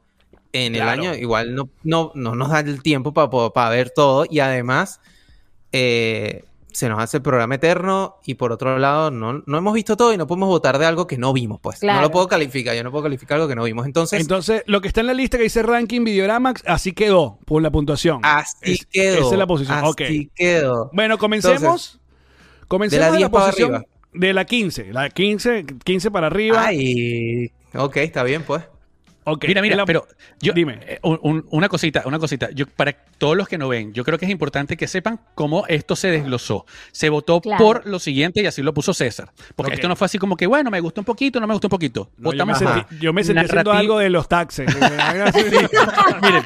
en Claro. el año, igual no, no, no nos da el tiempo para ver todo. Y además, eh, se nos hace el programa eterno. Y por otro lado, no, no hemos visto todo y no podemos votar de algo que no vimos. Pues no lo puedo calificar. Yo no puedo calificar algo que no vimos. Entonces, Entonces, lo que está en la lista que dice ranking Videoramax, así quedó por la puntuación. así Es- quedó. Esa es la posición. Así quedó. Bueno, comencemos. Entonces, comencemos de la en 10 para posición arriba. de la 15. La 15, 15 para arriba. Ay, ok, está bien, pues. Ok, Mira, mira, la- pero yo, Dime. eh, un- un- una cosita, una cosita. Yo, para todos los que no ven, yo creo que es importante que sepan cómo esto se desglosó. Se votó Claro. por lo siguiente y así lo puso César. Porque esto no fue así como que, bueno, me gustó un poquito, no me gustó un poquito. No, yo, me sentí, yo me sentí haciendo narrativo- algo de los taxes. Miren,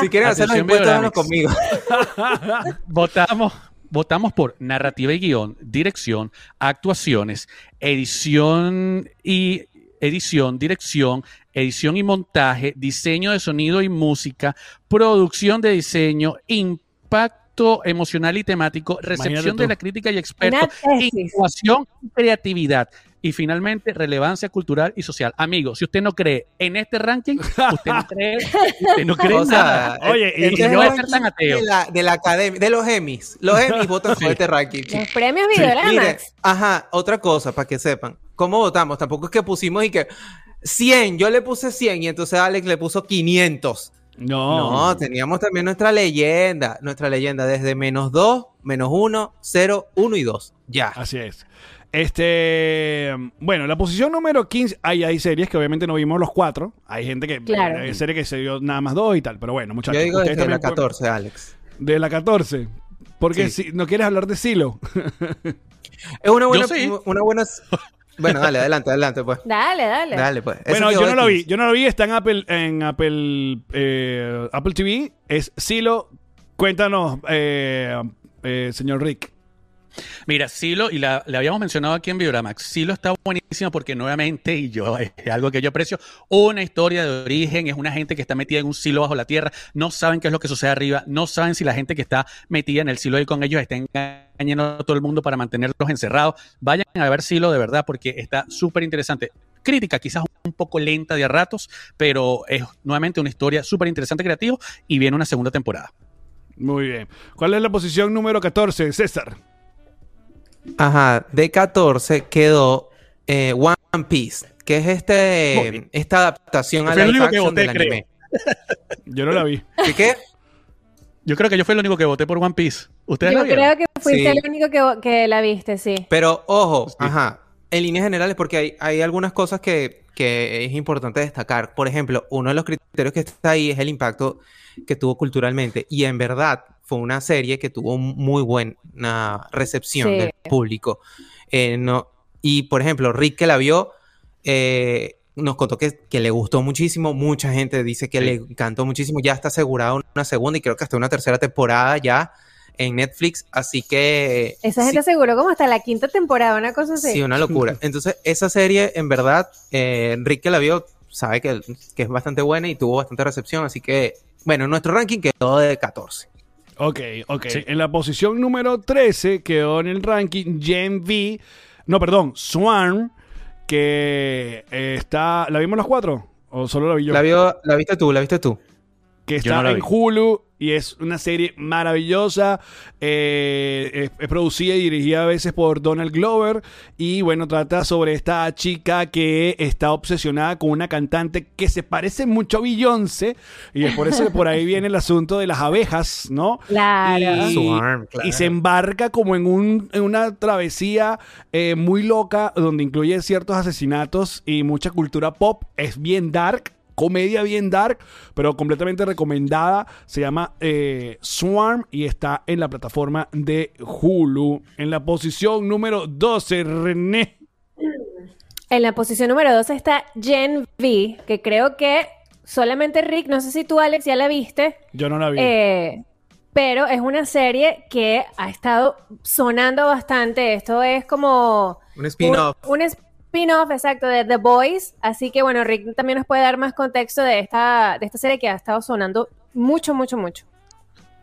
Si quieren hacer los impuestos, conmigo. votamos, votamos por narrativa y guion, dirección, actuaciones, edición y edición, dirección, edición y montaje, diseño de sonido y música, producción de diseño, impacto emocional y temático, recepción de la crítica y expertos, innovación y creatividad. Y finalmente, relevancia cultural y social. Amigo, si usted no cree en este ranking, usted no cree, usted no cree O en nada. sea, Oye, y- y es voy a ser tan ateo. De la, de la academia, de los Emmys. Los Emmys votan por este ranking. Los premios Mire, Videoramax. ajá, otra cosa para que sepan. ¿Cómo votamos? Tampoco es que pusimos y que 100, yo le puse 100 y entonces Alex le puso 500. No. No, teníamos también nuestra leyenda. Nuestra leyenda desde menos 2, menos 1, 0, 1 y 2. Ya. Así es. Este, bueno, la posición número 15, hay, hay series que obviamente no vimos los cuatro. Hay gente que, Claro. hay series que se dio nada más dos y tal, pero bueno, muchachos. Yo digo desde la también pueden- 14, Alex. De la 14. Porque Sí. si no quieres hablar de Silo. Es una buena, sí. una buena, Bueno, dale, adelante, adelante, pues. Dale, dale. Dale, pues. Bueno, yo no lo vi. 15. Yo no lo vi. Está en Apple, en Apple, eh, Apple TV. Es Silo. Cuéntanos, eh, eh, señor Rick. Mira, Silo, y la, le habíamos mencionado aquí en Videoramax, Silo está buenísimo porque nuevamente, y yo, es algo que yo aprecio, una historia de origen, es una gente que está metida en un silo bajo la tierra, no saben qué es lo que sucede arriba, no saben si la gente que está metida en el silo ahí con ellos está engañando a todo el mundo para mantenerlos encerrados. Vayan a ver Silo de verdad porque está súper interesante. Crítica quizás un poco lenta de a ratos, pero es nuevamente una historia súper interesante, creativa, y viene una segunda temporada. Muy bien. ¿Cuál es la posición número 14, César? Ajá, de 14 quedó eh, One Piece, que es este esta adaptación a único que voté, del creo. anime. Yo no la vi. ¿Qué qué? Yo creo que yo fui el único que voté por One Piece. ¿Ustedes Yo la vieron? creo que fuiste Sí. el único que, que la viste, sí. Pero ojo, Sí. ajá, en líneas generales, porque hay, hay algunas cosas que, que es importante destacar. Por ejemplo, uno de los criterios que está ahí es el impacto que tuvo culturalmente. Y en verdad fue una serie que tuvo muy buena recepción Sí. del público. Eh, no, y por ejemplo, Rick que la vio, eh, nos contó que, que le gustó muchísimo. Mucha gente dice que Sí. le encantó muchísimo. Ya está asegurada una segunda y creo que hasta una tercera temporada ya en Netflix. Así que... Esa sí- gente aseguró como hasta la quinta temporada, una cosa así. Sí, una locura. Entonces, esa serie, en verdad, eh, Rick que la vio, sabe que, que es bastante buena y tuvo bastante recepción. Así que, bueno, nuestro ranking quedó de 14. Ok, ok. Sí. En la posición número 13 quedó en el ranking Gen V. No, perdón, Swarm. Que eh, está. ¿La vimos los cuatro? ¿O solo la vi yo? La, vio, la viste tú, la viste tú. que está no en vi. Hulu y es una serie maravillosa. eh, es, es producida y dirigida a veces por Donald Glover. Y bueno, trata sobre esta chica que está obsesionada con una cantante que se parece mucho a Beyoncé. Y es por eso que por ahí viene el asunto de las abejas, ¿no? Claro. Y, Swarm, claro. y se embarca como en, un, en una travesía eh, muy loca donde incluye ciertos asesinatos y mucha cultura pop. Es bien dark, comedia bien dark, pero completamente recomendada. Se llama eh, Swarm y está en la plataforma de Hulu. En la posición número 12, René. En la posición número 12 está Gen V, que creo que solamente Rick, no sé si tú, Alex, ya la viste, Yo no la vi. eh, pero es una serie que ha estado sonando bastante. Esto es como Un spin-off. Un, un spin-off, exacto, de The Boys. Así que, bueno, Rick también nos puede dar más contexto de esta, de esta serie que ha estado sonando mucho, mucho, mucho.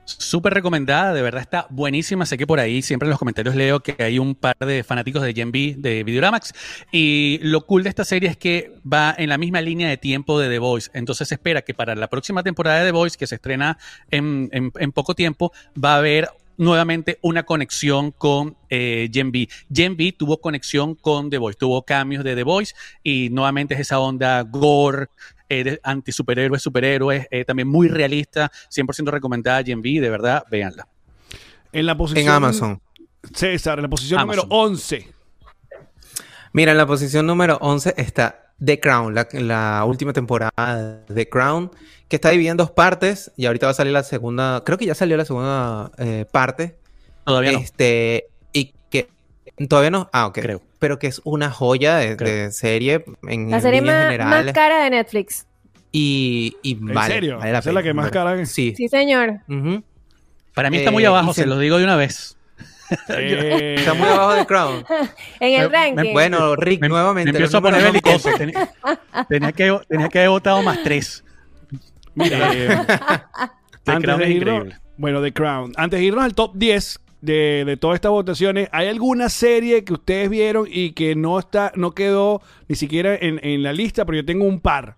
Súper recomendada, de verdad está buenísima. Sé que por ahí siempre en los comentarios leo que hay un par de fanáticos de Gen V de Videoramax. Y lo cool de esta serie es que va en la misma línea de tiempo de The Voice. Entonces se espera que para la próxima temporada de The Voice, que se estrena en, en- en poco tiempo, va a haber nuevamente una conexión con eh, Gen V. Gen V tuvo conexión con The Voice, tuvo cambios de The Voice y nuevamente es esa onda gore, eh, anti-superhéroes, superhéroes, eh, también muy realista, 100% recomendada Gen V, de verdad, véanla. en la posición. En Amazon. César, en la posición Amazon. número 11. Mira, en la posición número 11 está The Crown, la, la última temporada de The Crown, que está dividida en dos partes y ahorita va a salir la segunda, creo que ya salió la segunda eh, parte. Todavía no. Este, y que todavía no, ah, ok. Creo. Pero que es una joya de, serie en La serie más, cara de Netflix. Y, y vale, serio? vale la ¿Esa es la que más cara? Sí. Sí, señor. Para mí está Eh, muy abajo, y se se- los digo de una vez. Eh, Está muy abajo de Crown. En el me- ranking. Bueno, Rick, Me, nuevamente. me empiezo a poner belicoso. Tenía, tenía que, tenía que haber votado más tres. Mira, Eh, The antes Crown de es irnos, increíble. bueno, The Crown. Antes de irnos al top 10 de, de todas estas votaciones, ¿hay alguna serie que ustedes vieron y que no está, no quedó ni siquiera en, en la lista? Pero yo tengo un par.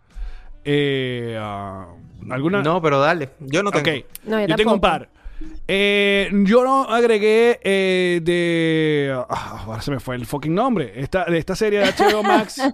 Eh, ah, ¿Alguna? No, pero dale. Yo no tengo. No, yo yo tengo un par. Eh, yo no agregué eh, de. ah, ahora se me fue el fucking nombre. Esta, de esta serie de HBO Max.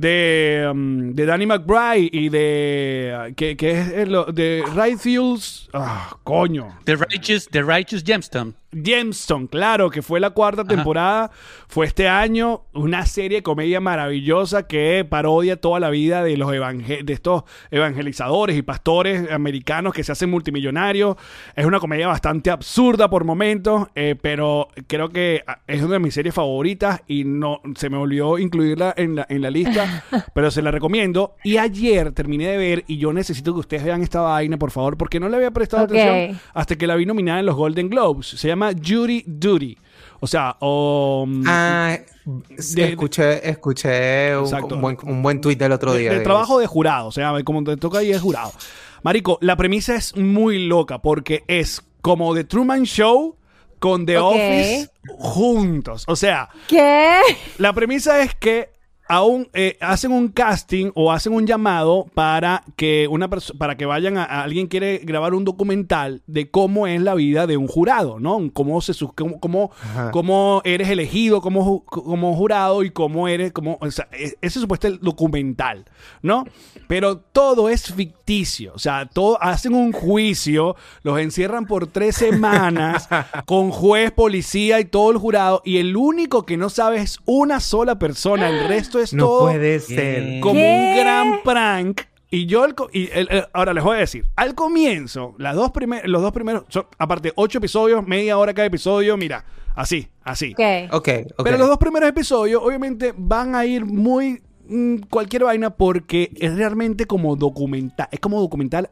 De, um, de Danny McBride y de. Que, que es el- de Right Fuels. Ah, coño. The Righteous, The Righteous Gemstone. Gemstone, claro, que fue la cuarta temporada, fue este año, una serie de comedia maravillosa que parodia toda la vida de los evangel de estos evangelizadores y pastores americanos que se hacen multimillonarios. Es una comedia bastante absurda por momentos, eh, pero creo que es una de mis series favoritas y no se me olvidó incluirla en la, en la lista, pero se la recomiendo. Y ayer terminé de ver y yo necesito que ustedes vean esta vaina, por favor, porque no le había prestado atención hasta que la vi nominada en los Golden Globes. Se llama Judy Duty. O sea, o... mm, Ah, de- escuché, escuché un, Exacto. un buen, un buen tuit del otro día. de trabajo de jurado. O sea, como te toca ahí es jurado. Marico, la premisa es muy loca porque es como The Truman Show con The. Office juntos. O sea, ¿Qué? la premisa es que aún eh, hacen un casting o hacen un llamado para que una para que vayan a, a- alguien quiere grabar un documental de cómo es la vida de un jurado, ¿no? Cómo se cómo, cómo, cómo eres elegido como, como jurado y cómo eres como o sea, e- ese supuesto el documental, ¿no? Pero todo es ficticio, o sea, todo hacen un juicio, los encierran por tres semanas con juez, policía y todo el jurado y el único que no sabe es una sola persona, el resto es No todo puede ser. como ¿Qué? un gran prank. Y yo, co- y el- el- ahora les voy a decir, al comienzo, las dos primer- los dos primeros, son, aparte, ocho episodios, media hora cada episodio, mira, así, así. Ok. Pero los dos primeros episodios, obviamente, van a ir muy cualquier vaina porque es realmente como documental, es como documental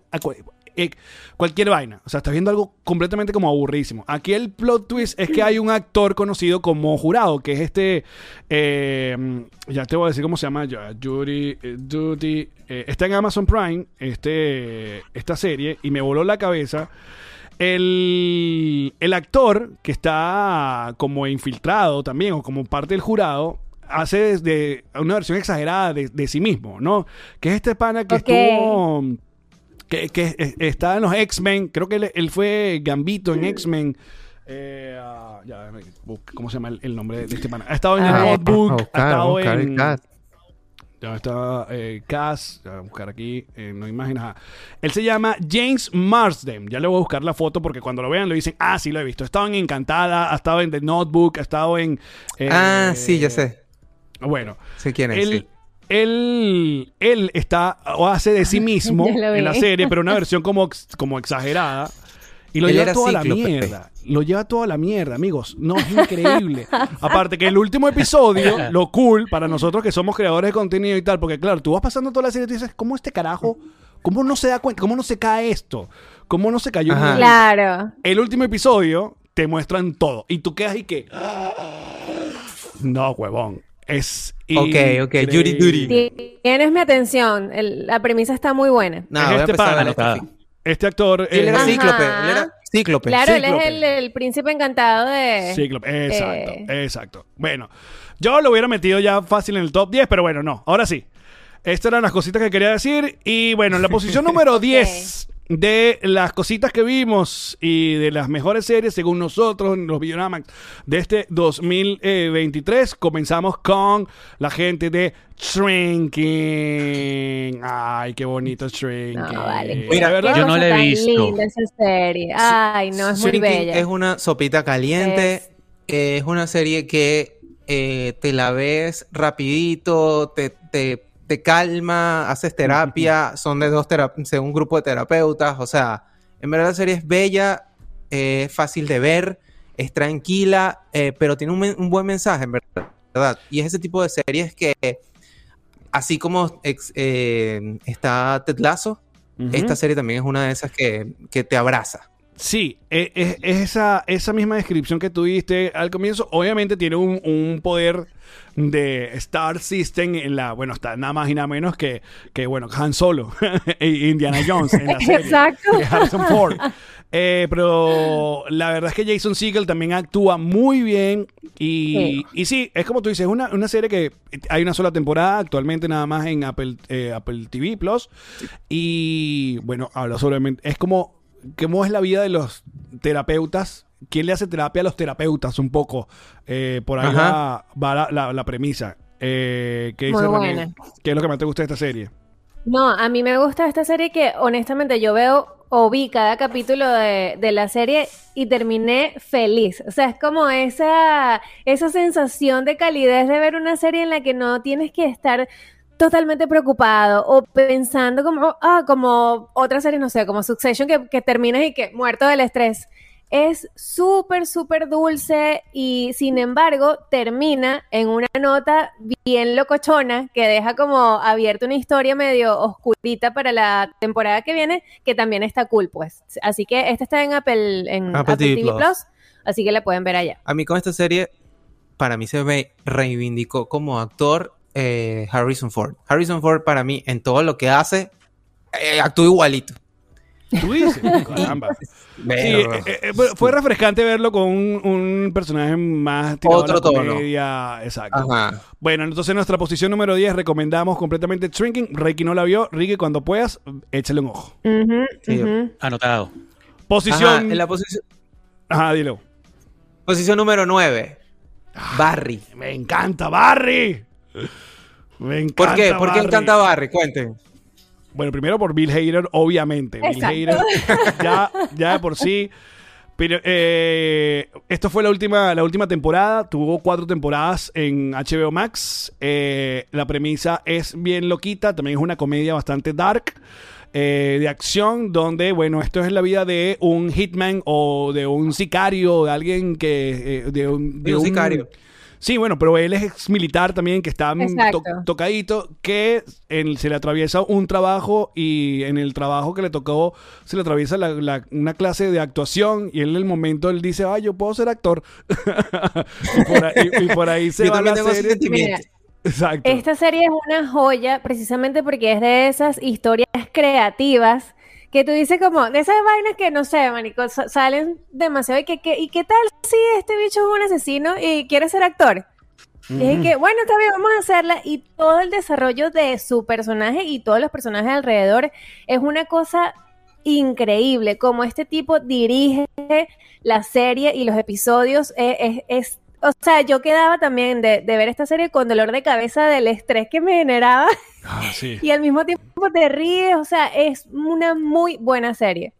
eh, cualquier vaina. O sea, estás viendo algo completamente como aburrísimo. Aquí el plot twist es que hay un actor conocido como jurado, que es este, eh, ya te voy a decir cómo se llama, ya, eh, Judy, eh, está en Amazon Prime, este, esta serie, y me voló la cabeza. El, el actor que está como infiltrado también o como parte del jurado hace desde una versión exagerada de, de sí mismo, ¿no? Que es este pana que estuvo que, que es- está en los X-Men, creo que él, él fue Gambito en X-Men. Eh, ah, ya, ¿cómo se llama el, el nombre de, de este pana? Ha estado en A el. Notebook, ha estado en ya está eh, Cass, ya voy a buscar aquí, eh, no imágenes. ajá. Él se llama James Marsden. Ya le voy a buscar la foto porque cuando lo vean lo dicen, ah, sí lo he visto. Ha estado en Encantada, ha estado en The Notebook, ha estado en... eh, Ah, sí, ya sé. Bueno, Sé quién es. él, sí. él, él está o hace de sí mismo en la serie, pero una versión como, como exagerada. Y lo Él lleva toda la Cíclope. mierda. Lo lleva toda la mierda, amigos. No, es increíble. Aparte que el último episodio, lo cool para nosotros que somos creadores de contenido y tal, porque claro, tú vas pasando toda la serie y tú dices, ¿cómo este carajo? ¿Cómo no se da cuenta? ¿Cómo no se cae esto? ¿Cómo no se cayó? en Ajá. Claro. El último episodio te muestran todo. Y tú quedas y que... No, huevón. Es... Ok, ok, Judy Duty. increíble. Tienes mi atención. El- la premisa está muy buena. No, es este este. Este actor... Él era es- Ajá. cíclope. Él era cíclope. Claro, él Cíclope. es el, el príncipe encantado de. Cíclope, exacto, Eh. exacto. Bueno, yo lo hubiera metido ya fácil en el top 10, pero bueno, no. Ahora sí. Estas eran las cositas que quería decir. Y bueno, en la posición número 10 de las cositas que vimos y de las mejores series, según nosotros, en los Videoramax de este 2023, comenzamos con la gente de Shrinking. Ay, qué bonito Shrinking. No, vale. Mira. Yo no la he visto. linda esa serie. Ay, no, es muy bella. Es una sopita caliente. Es- Es, una serie que eh, te la ves rapidito, te, te, te calma, haces terapia. Son de dos terapeutas, un grupo de terapeutas. O sea, en verdad la serie es bella, eh, es fácil de ver, es tranquila, eh, pero tiene un, buen mensaje, en verdad. Y es ese tipo de series que, así como ex- eh, está Ted Lasso, esta serie también es una de esas que, que te abraza. Sí, e- es, es esa, esa misma descripción que tuviste al comienzo. Obviamente tiene un, un poder de Star System en la. Bueno, está nada más y nada menos que, que bueno, Han Solo e Indiana Jones en la serie. Exacto. Harrison Ford. Eh, pero la verdad es que Jason Segel también actúa muy bien. Y sí, y sí es como tú dices, es una, una serie que hay una sola temporada actualmente nada más en Apple, eh, Apple TV Plus. Y bueno, habla solamente. Es como. ¿Cómo es la vida de los terapeutas? ¿Quién le hace terapia a los terapeutas? Un poco. Eh, por ahí va, Ajá. va la, la- la premisa. Eh, ¿qué, Muy dice René? buena. ¿Qué es lo que más te gusta de esta serie? No, a mí me gusta esta serie que honestamente yo veo o vi cada capítulo de, de la serie y terminé feliz. O sea, es como esa, esa sensación de calidez de ver una serie en la que no tienes que estar totalmente preocupado o pensando como, ah, como otra serie, no sé, como Succession, que, que terminas y que muerto del estrés. Es súper, súper dulce y sin embargo termina en una nota bien locochona que deja como abierta una historia medio oscurita para la temporada que viene, que también está cool, pues. Así que esta está en Apple, en Apple Apple, TV TV Plus. Plus, así que la pueden ver allá. A mí con esta serie, para mí se me reivindicó como actor eh, Harrison Ford. Harrison Ford para mí, en todo lo que hace, eh, actúa igualito. Tú dices, caramba. Sí, eh, eh, fue- refrescante verlo con un, un personaje más tirado Otro a la tono. comedia. Exacto. Ajá. Bueno, entonces en nuestra posición número 10 recomendamos completamente Shrinking. Ricky no la vio. Ricky, cuando puedas, échale un ojo. Sí. Anotado. Ajá, Posición. en la posición, Ajá, dilo. posición número 9. Barry. Me encanta Barry. Me encanta. ¿Por qué? ¿Por qué Barry. encanta Barry? Cuenten. Bueno, primero por Bill Hader, obviamente. Bill. Hader, ya, ya de por sí. Pero eh, esto fue la última, la última temporada. Tuvo cuatro temporadas en HBO Max. Eh, la premisa es bien loquita. También es una comedia bastante dark. eh, de acción, donde, bueno, esto es la vida de un hitman o de un sicario, de alguien que. eh, de un, de De un sicario. Sí, bueno, pero él es ex militar también, que está to- tocadito, que en- se le atraviesa un trabajo y en el trabajo que le tocó se le atraviesa la- la- una clase de actuación y él en el momento él dice, ay, yo puedo ser actor. y, por ahí, y por ahí se Yo va la serie. Exacto. Esta serie es una joya precisamente porque es de esas historias creativas que tú dices como, de esas vainas que no sé, manico, sa- salen demasiado y que, que- ¿y qué tal si este bicho es un asesino y quiere ser actor? Y es que, bueno, está bien, vamos a hacerla. Y todo el desarrollo de su personaje y todos los personajes alrededor es una cosa increíble. Como este tipo dirige la serie y los episodios, eh, es, es- o sea, yo quedaba también de, de ver esta serie con dolor de cabeza del estrés que me generaba Ah, sí. y al mismo tiempo te ríes. O sea, es una muy buena serie.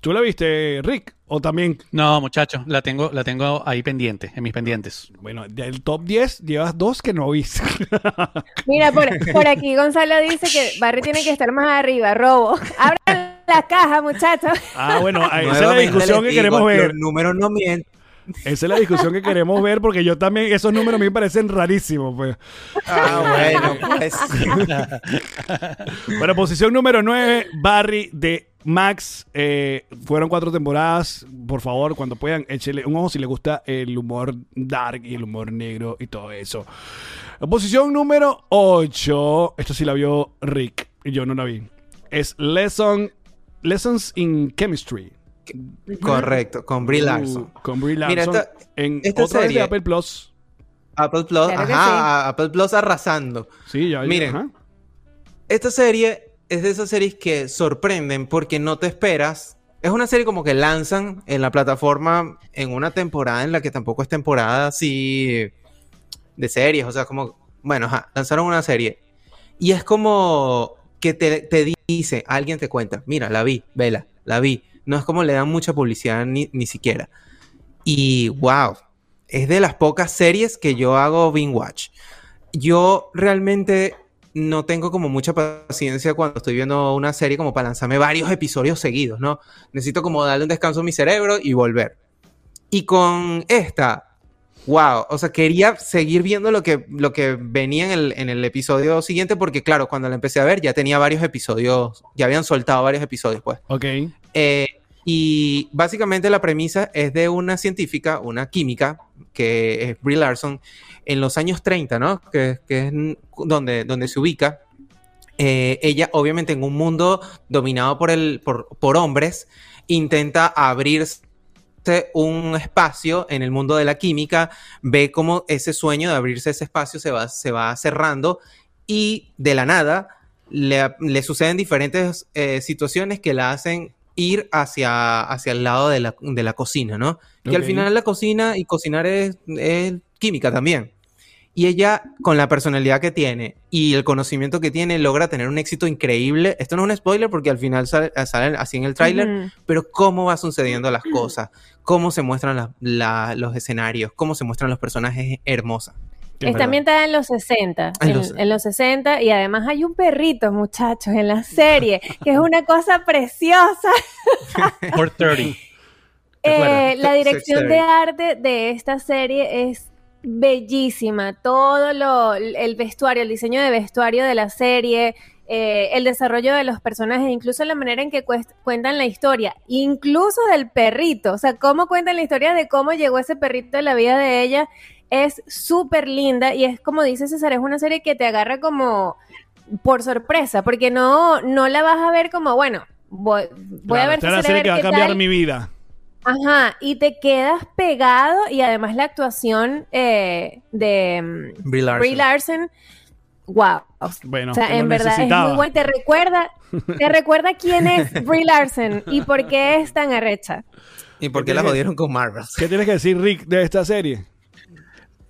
¿Tú la viste, Rick? ¿O también? No, muchachos, la tengo, la tengo ahí pendiente, en mis pendientes. Bueno, del top 10 llevas dos que no viste. Mira, por, por aquí Gonzalo dice que Barry tiene que estar más arriba, robo. Abran la caja, muchachos. ah, bueno, esa es la discusión que queremos ver. Los números no mienten. Esa es la discusión que queremos ver porque yo también, esos números a mí me parecen rarísimos. Pues. Ah, bueno, pues. Bueno, posición número 9, Barry de Max. Eh, fueron cuatro temporadas. Por favor, cuando puedan, échele un ojo si les gusta el humor dark y el humor negro y todo eso. Posición número 8. Esto sí la vio Rick y yo no la vi. Es Lesson, Lessons in Chemistry. Correcto, con Brie Larson. Uh, con Brie Larson. Mira, esta- en esta otra vez de serie- Apple Plus. Apple Plus, Claro ajá, Apple Plus arrasando. Sí, ya. ya, Miren. ajá. Esta serie es de esas series que sorprenden porque no te esperas. Es una serie como que lanzan en la plataforma en una temporada en la que tampoco es temporada así de series. O sea, como, bueno, ajá, lanzaron una serie. Y es como que te, te dice, alguien te cuenta, mira, la vi, vela, la vi. No es como le dan mucha publicidad ni, ni siquiera. Y wow, es de las pocas series que yo hago binge watch. Yo realmente no tengo como mucha paciencia cuando estoy viendo una serie como para lanzarme varios episodios seguidos, ¿no? Necesito como darle un descanso a mi cerebro y volver. Y con esta, wow, o sea, quería seguir viendo lo que, lo que venía en el, en el episodio siguiente porque claro, cuando la empecé a ver ya tenía varios episodios, ya habían soltado varios episodios, pues. Ok. Eh, y básicamente la premisa es de una científica, una química, que es Brie Larson, en los años 30, ¿no? Que, que es donde, donde se ubica. Eh, ella, obviamente, en un mundo dominado por, el, por, por hombres, intenta abrirse un espacio en el mundo de la química, ve cómo ese sueño de abrirse ese espacio se va, se va cerrando y de la nada le, le suceden diferentes eh, situaciones que la hacen ir hacia, hacia el lado de la, de la cocina, ¿no? Que al Ok. final la cocina y cocinar es, es química también. Y ella, con la personalidad que tiene y el conocimiento que tiene, logra tener un éxito increíble. Esto no es un spoiler porque al final sale, sale así en el tráiler, pero cómo va sucediendo las cosas, cómo se muestran la- la- los escenarios, cómo se muestran los personajes hermosa. Que es Está ambientada en los 60, En en, los- en los 60, y además hay un perrito, muchachos, en la serie, que es una cosa preciosa. 430. ¿Te acuerdas? Eh, la dirección de arte de esta serie es bellísima. Todo lo, el vestuario, el diseño de vestuario de la serie, eh, el desarrollo de los personajes, incluso la manera en que cuentan la historia, incluso del perrito. O sea, cómo cuentan la historia de cómo llegó ese perrito en la vida de ella es súper linda y es como dice César, es una serie que te agarra como por sorpresa, porque no, no la vas a ver como, bueno, voy, voy Claro, a ver esta es la si serie que va a cambiar mi vida. Ajá, y te quedas pegado y además la actuación eh, de mm, Brie Larson. Brie Larson, wow. Bueno, o sea, en verdad es muy buena. Te recuerda, te recuerda quién es Brie Larson y por qué es tan arrecha. ¿Y por qué la jodieron con Marvel? ¿Qué tienes que decir, Rick, de esta serie?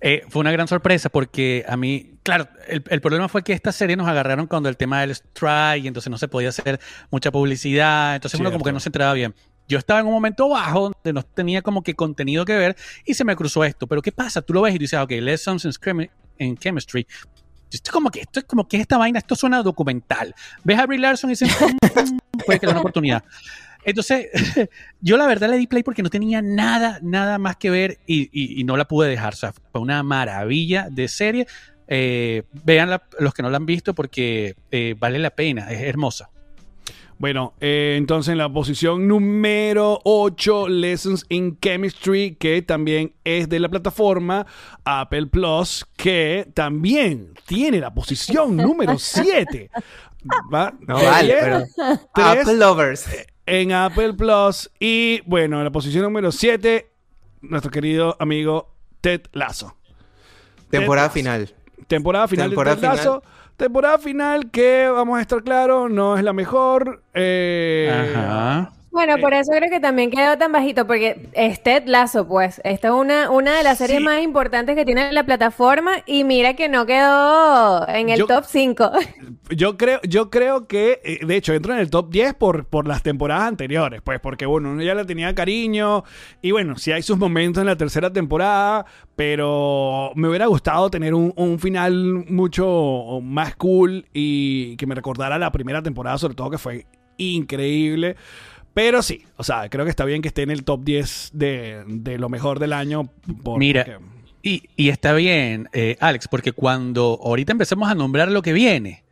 Eh, fue una gran sorpresa porque a mí, claro, el, el problema fue que esta serie nos agarraron cuando el tema del strike, y entonces no se podía hacer mucha publicidad, entonces uno como que no se enteraba bien. Yo estaba en un momento bajo donde no tenía como que contenido que ver y se me cruzó esto. Pero ¿qué pasa? Tú lo ves y dices, ok, Lessons in, Chemistry. Esto es como que esto es como que esta vaina, esto suena documental. Ves a Brie Larson y dices, "Mm, puede que una oportunidad. Entonces, yo la verdad le di play porque no tenía nada, nada más que ver y no la pude dejar. O sea, fue una maravilla de serie. Eh, vean los que no la han visto porque eh, vale la pena, es hermosa. Bueno, eh, entonces en la posición número 8, Lessons in Chemistry, que también es de la plataforma Apple Plus, que también tiene la posición número 7. ¿Va? No vale, 10, pero tres Apple Lovers. en Apple Plus. Y bueno, en la posición número 7, nuestro querido amigo Ted Lasso. Temporada Ted- final. Temporada final Temporada de Ted Lasso. Temporada final que, vamos a estar claros, no es la mejor. Eh, Ajá. Bueno, por eso creo que también quedó tan bajito, porque es Ted Lasso, pues. Esta es una, una de las series Sí. más importantes que tiene la plataforma y mira que no quedó en el Yo- top 5. Yo creo, yo creo que, eh, de hecho, entra en el top 10 por, por las temporadas anteriores, pues, porque, bueno, uno ya le tenía cariño, y bueno, sí hay sus momentos en la tercera temporada, pero me hubiera gustado tener un, un final mucho más cool y que me recordara la primera temporada, sobre todo, que fue increíble. Pero sí, o sea, creo que está bien que esté en el top 10 de, de lo mejor del año. por- Mira, porque- y, y está bien, eh, Alex, porque cuando ahorita empecemos a nombrar lo que viene,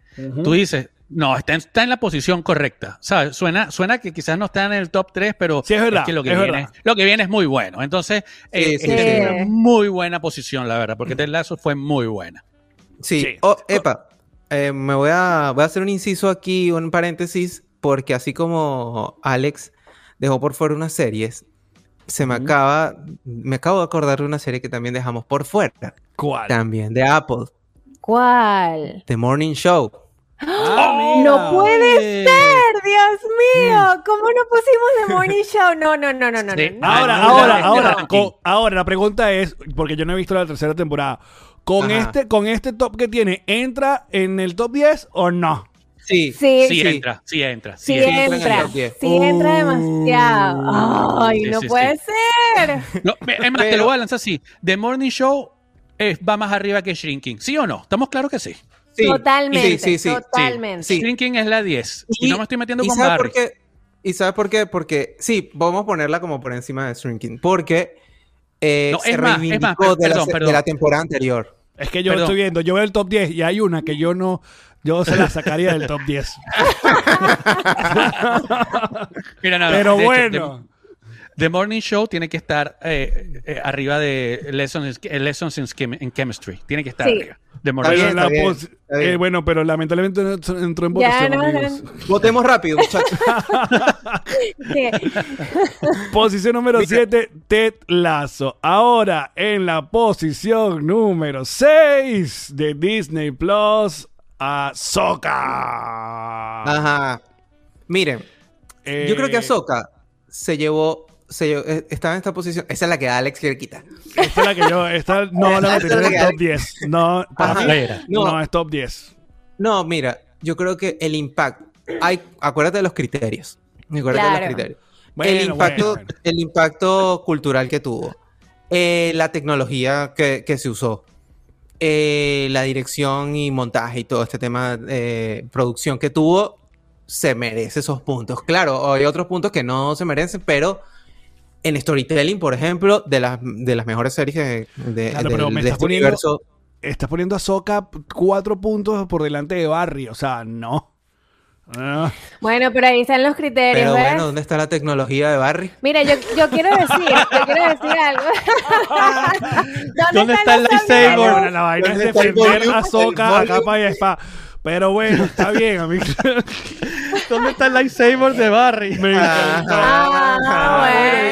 tú dices, no, está en, está en la posición correcta. ¿Sabes? Suena, suena que quizás no está en el top 3, pero Sí, es verdad, que lo que, es viene, verdad. lo que viene es muy bueno. Entonces, eh, Sí, sí, está en sí. una muy buena posición, la verdad, porque Ted Lasso fue muy buena. Sí. Sí. Oh, epa, eh, me voy a, voy a hacer un inciso aquí, un paréntesis, porque así como Alex dejó por fuera unas series, se me acaba, me acabo de acordar de una serie que también dejamos por fuera, ¿Cuál? también de Apple, ¿Cuál? The Morning Show. Ah, mira. No puede ser, Dios mío. ¿Cómo no pusimos The Morning Show? No, no, no, no, no. Sí. no, no. Ahora, Ah, no, ahora, no, ahora, no, no. con- ahora, la pregunta es, porque yo no he visto la tercera temporada, ¿con Ajá. este, con este top que tiene, ¿entra en el top 10 o no? Sí. Sí, Sí, sí, entra, sí entra. Sí, sí entra. entra en el entra. top 10. Sí entra demasiado. Ay, Sí, no sí, puede sí. ser. No, es más, te lo voy a lanzar así. The Morning Show va más arriba que Shrinking. ¿Sí o no? ¿Estamos claros que sí? Sí, Totalmente, sí, sí, sí. totalmente. Sí. Shrinking es la 10. Y, no me estoy metiendo ¿y con Barry. por qué? ¿Y sabes por qué? Porque, sí, vamos a ponerla como por encima de Shrinking. Porque eh, No, se es más, es reivindicó más, de, la, perdón, se- de perdón. la temporada anterior. Es que yo Perdón. estoy viendo, yo veo el top 10 y hay una que yo no, yo se la sacaría del top 10. Mira, nada, Pero de hecho, bueno. The, The Morning Show tiene que estar eh, eh, arriba de Lessons, in- Lessons in, Chem- in Chemistry. Tiene que estar Sí. arriba. The Morning bien, Show. la bien, pos- está bien. eh, bueno, pero lamentablemente no entró en votación, no, amigos. Votemos rápido, muchachos. Posición número 7, Ted Lasso. Ahora en la posición número 6 de Disney Plus, Ahsoka. Ajá. Miren, Eh, yo creo que Ahsoka se llevó se, eh, estaba en esta posición. Esa es la que Alex quiere quitar. Esta es la que yo, esta no la metería en el top 10. No, para no. No. es top 10. No, mira, yo creo que el impacto. Hay, acuérdate de los criterios. Acuérdate de Claro. los criterios. Bueno, el, impacto, bueno, bueno. el impacto cultural que tuvo. Eh, la tecnología que, que se usó. Eh, la dirección y montaje y todo este tema de producción que tuvo. Se merece esos puntos. Claro, hay otros puntos que no se merecen, pero en storytelling, por ejemplo, de las, de las mejores series de, de- Claro, del- pero me de estás este poniendo- universo. Estás poniendo a Soca cuatro puntos por delante de Barry. O sea, no. Ah, Bueno, pero ahí están los criterios, Pero ¿ves? bueno, ¿dónde está la tecnología de Barry? Mira, yo, yo quiero decir, yo quiero decir algo. ¿Dónde está el lightsaber? bueno, la vaina es ¿Dónde está el defender a Soca El a capa y espada. Pero bueno, está bien, amigo. ¿Dónde está el lightsaber de Barry? Ah,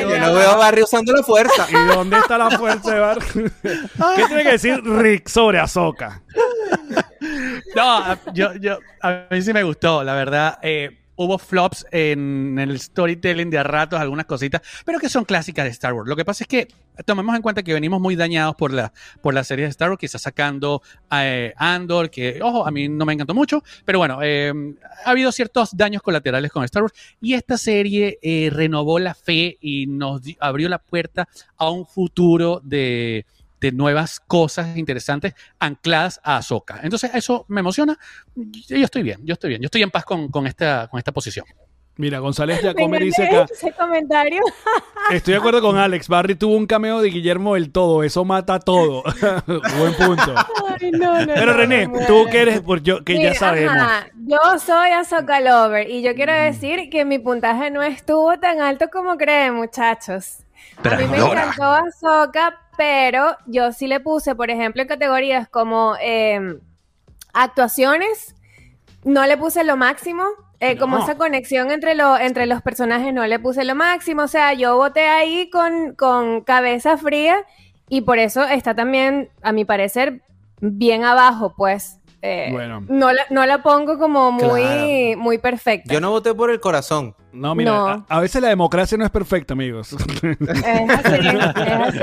bueno. Yo no veo a Barry usando la fuerza. ¿Y dónde está la fuerza de Barry? ¿Qué tiene que decir Rick sobre Ahsoka? No, yo, yo, a mí sí me gustó, la verdad. eh, hubo flops en el storytelling de a ratos, algunas cositas, pero que son clásicas de Star Wars. Lo que pasa es que tomemos en cuenta que venimos muy dañados por la, por la serie de Star Wars está sacando eh, Andor, que, ojo, a mí no me encantó mucho, pero bueno, eh, ha habido ciertos daños colaterales con Star Wars y esta serie eh, renovó la fe y nos abrió la puerta a un futuro de, de nuevas cosas interesantes ancladas a Ahsoka. Entonces, eso me emociona. Yo estoy bien, yo estoy bien, yo estoy en paz con, con esta, con esta posición. Mira, González Me Giacomer dice acá. ese comentario. Estoy de acuerdo con Alex. Barry tuvo un cameo de Guillermo del Todo. Eso mata todo. Buen punto. Ay, no, no, Pero René, tú que eres, por yo, que ya sabemos. Mm. ajá. Yo soy Ahsoka Lover y yo quiero decir que mi puntaje no estuvo tan alto como creen, muchachos. A mí me encantó Ahsoka, pero yo sí le puse, por ejemplo, en categorías como eh, actuaciones, no le puse lo máximo. eh, Como esa conexión entre, lo, entre los personajes no le puse lo máximo. O sea, yo voté ahí con, con cabeza fría y por eso está también, a mi parecer, bien abajo, pues. Eh, Bueno. no, la, no la pongo como muy, Claro. muy perfecta. Yo no voté por el corazón. No, mira, No. A, a veces la democracia no es perfecta, amigos. Es así, es así.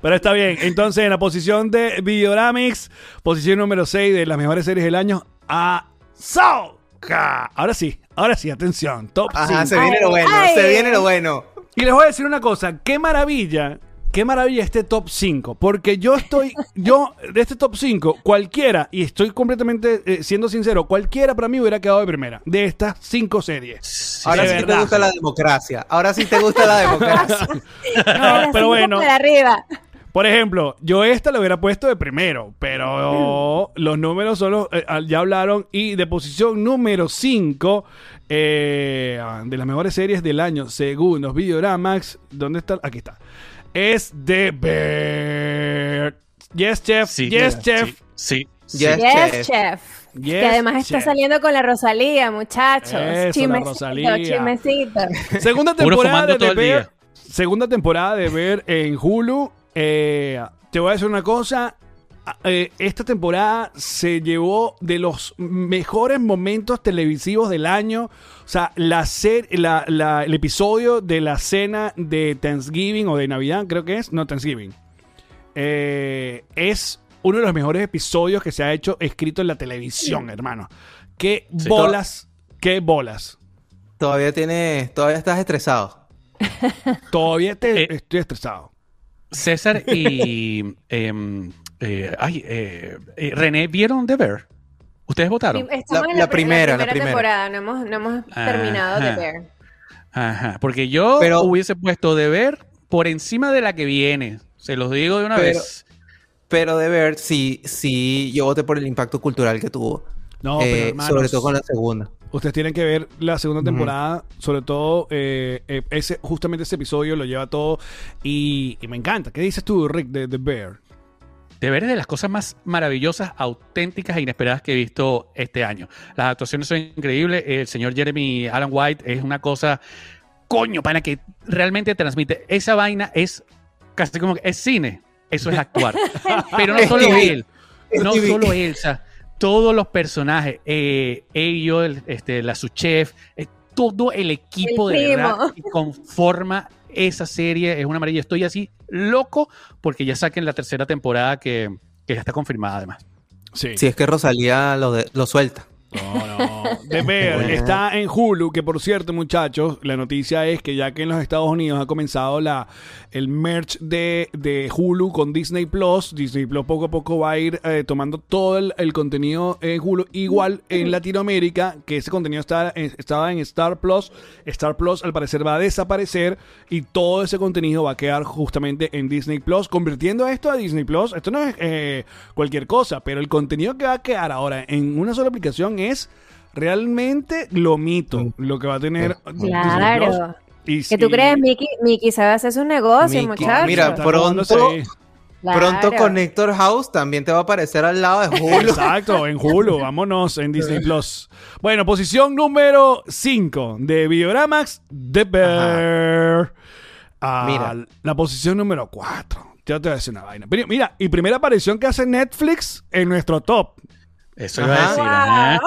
Pero está bien. Entonces, en la posición de Videoramics, posición número 6 de las mejores series del año, Ahsoka. Ahora sí, ahora sí, atención. Top Ajá, 5. se viene lo bueno, Ay. se viene lo bueno. Y les voy a decir una cosa, qué maravilla, qué maravilla este top 5, porque yo estoy, yo, de este top 5, cualquiera, y estoy completamente eh, siendo sincero, cualquiera para mí hubiera quedado de primera, de estas cinco series. Ahora sí te verdad. gusta la democracia. Ahora sí te gusta la democracia. No, pero bueno, para arriba. por ejemplo, yo esta la hubiera puesto de primero, pero los números solo eh, ya hablaron, y de posición número 5, de las mejores series del año, según los Videoramax, ¿dónde está? Aquí está. Es The Bear. Yes, chef. Sí, yes, chef. Sí, sí. Yes, Yes, chef. chef. Yes, que además está chef. saliendo con la Rosalía, muchachos. Eso, la Chismecito, Rosalía. chismecito. Segunda temporada de día. Segunda temporada de ver en Hulu. Eh, te voy a decir una cosa. Eh, esta temporada se llevó de los mejores momentos televisivos del año. O sea, la ser- la- la- el episodio de la cena de Thanksgiving o de Navidad, creo que es. No, Thanksgiving. Eh, es uno de los mejores episodios que se ha hecho escrito en la televisión, hermano. Qué Sí. bolas, qué bolas. Todavía tienes, todavía estás estresado. Todavía te- Eh, estoy estresado. César y em, eh, ay, eh, eh, René vieron The Bear. ¿Ustedes votaron? Estamos La- en la primera, la primera. temporada, no hemos, no hemos Ajá. terminado de ver. Ajá, porque yo Pero- hubiese puesto The Bear por encima de la que viene. Se los digo de una Pero- vez. Pero de ver, sí, sí, yo voté por el impacto cultural que tuvo. No, pero hermanos, sobre todo con la segunda. ustedes tienen que ver la segunda temporada, sobre todo eh, eh, ese justamente ese episodio lo lleva todo y, y me encanta. ¿Qué dices tú, Rick, de The Bear? The Bear es de las cosas más maravillosas, auténticas e inesperadas que he visto este año. Las actuaciones son increíbles. El señor Jeremy Alan White es una cosa, coño, para que realmente transmite. Esa vaina es casi como que es cine. Eso es actuar. Pero no solo él. No solo Elsa, todos los personajes, eh, ellos, el- este, la su chef, eh, todo el equipo El de verdad que conforma esa serie es una maravilla. Estoy así loco porque ya saquen la tercera temporada que, que ya está confirmada además. Sí. Si es que Rosalía lo, de- lo suelta. No, no. De ver, Bueno. está en Hulu, que por cierto, muchachos, la noticia es que ya que en los Estados Unidos ha comenzado la, el merge de, de Hulu con Disney Plus, Disney Plus poco a poco va a ir eh, tomando todo el, el contenido en Hulu. Igual en Latinoamérica, que ese contenido está, en- estaba en Star Plus, Star Plus al parecer va a desaparecer y todo ese contenido va a quedar justamente en Disney Plus, convirtiendo esto a Disney Plus. Esto no es eh, cualquier cosa, pero el contenido que va a quedar ahora en una sola aplicación es realmente lo mito, lo que va a tener. Claro. Y, ¿Qué tú y- crees, Mickey? Mickey sabe hacer su negocio, muchachos. mira, pronto- ahí. Claro. Pronto Connector House también te va a aparecer al lado de Hulu. Exacto, en Hulu, vámonos en Disney Plus. Bueno, posición número 5 de Videoramax, The Bear. Ah, Mira. La posición número 4. Ya te voy a decir una vaina. Pero mira, y primera aparición que hace Netflix en nuestro top. Eso iba a decir. ajá.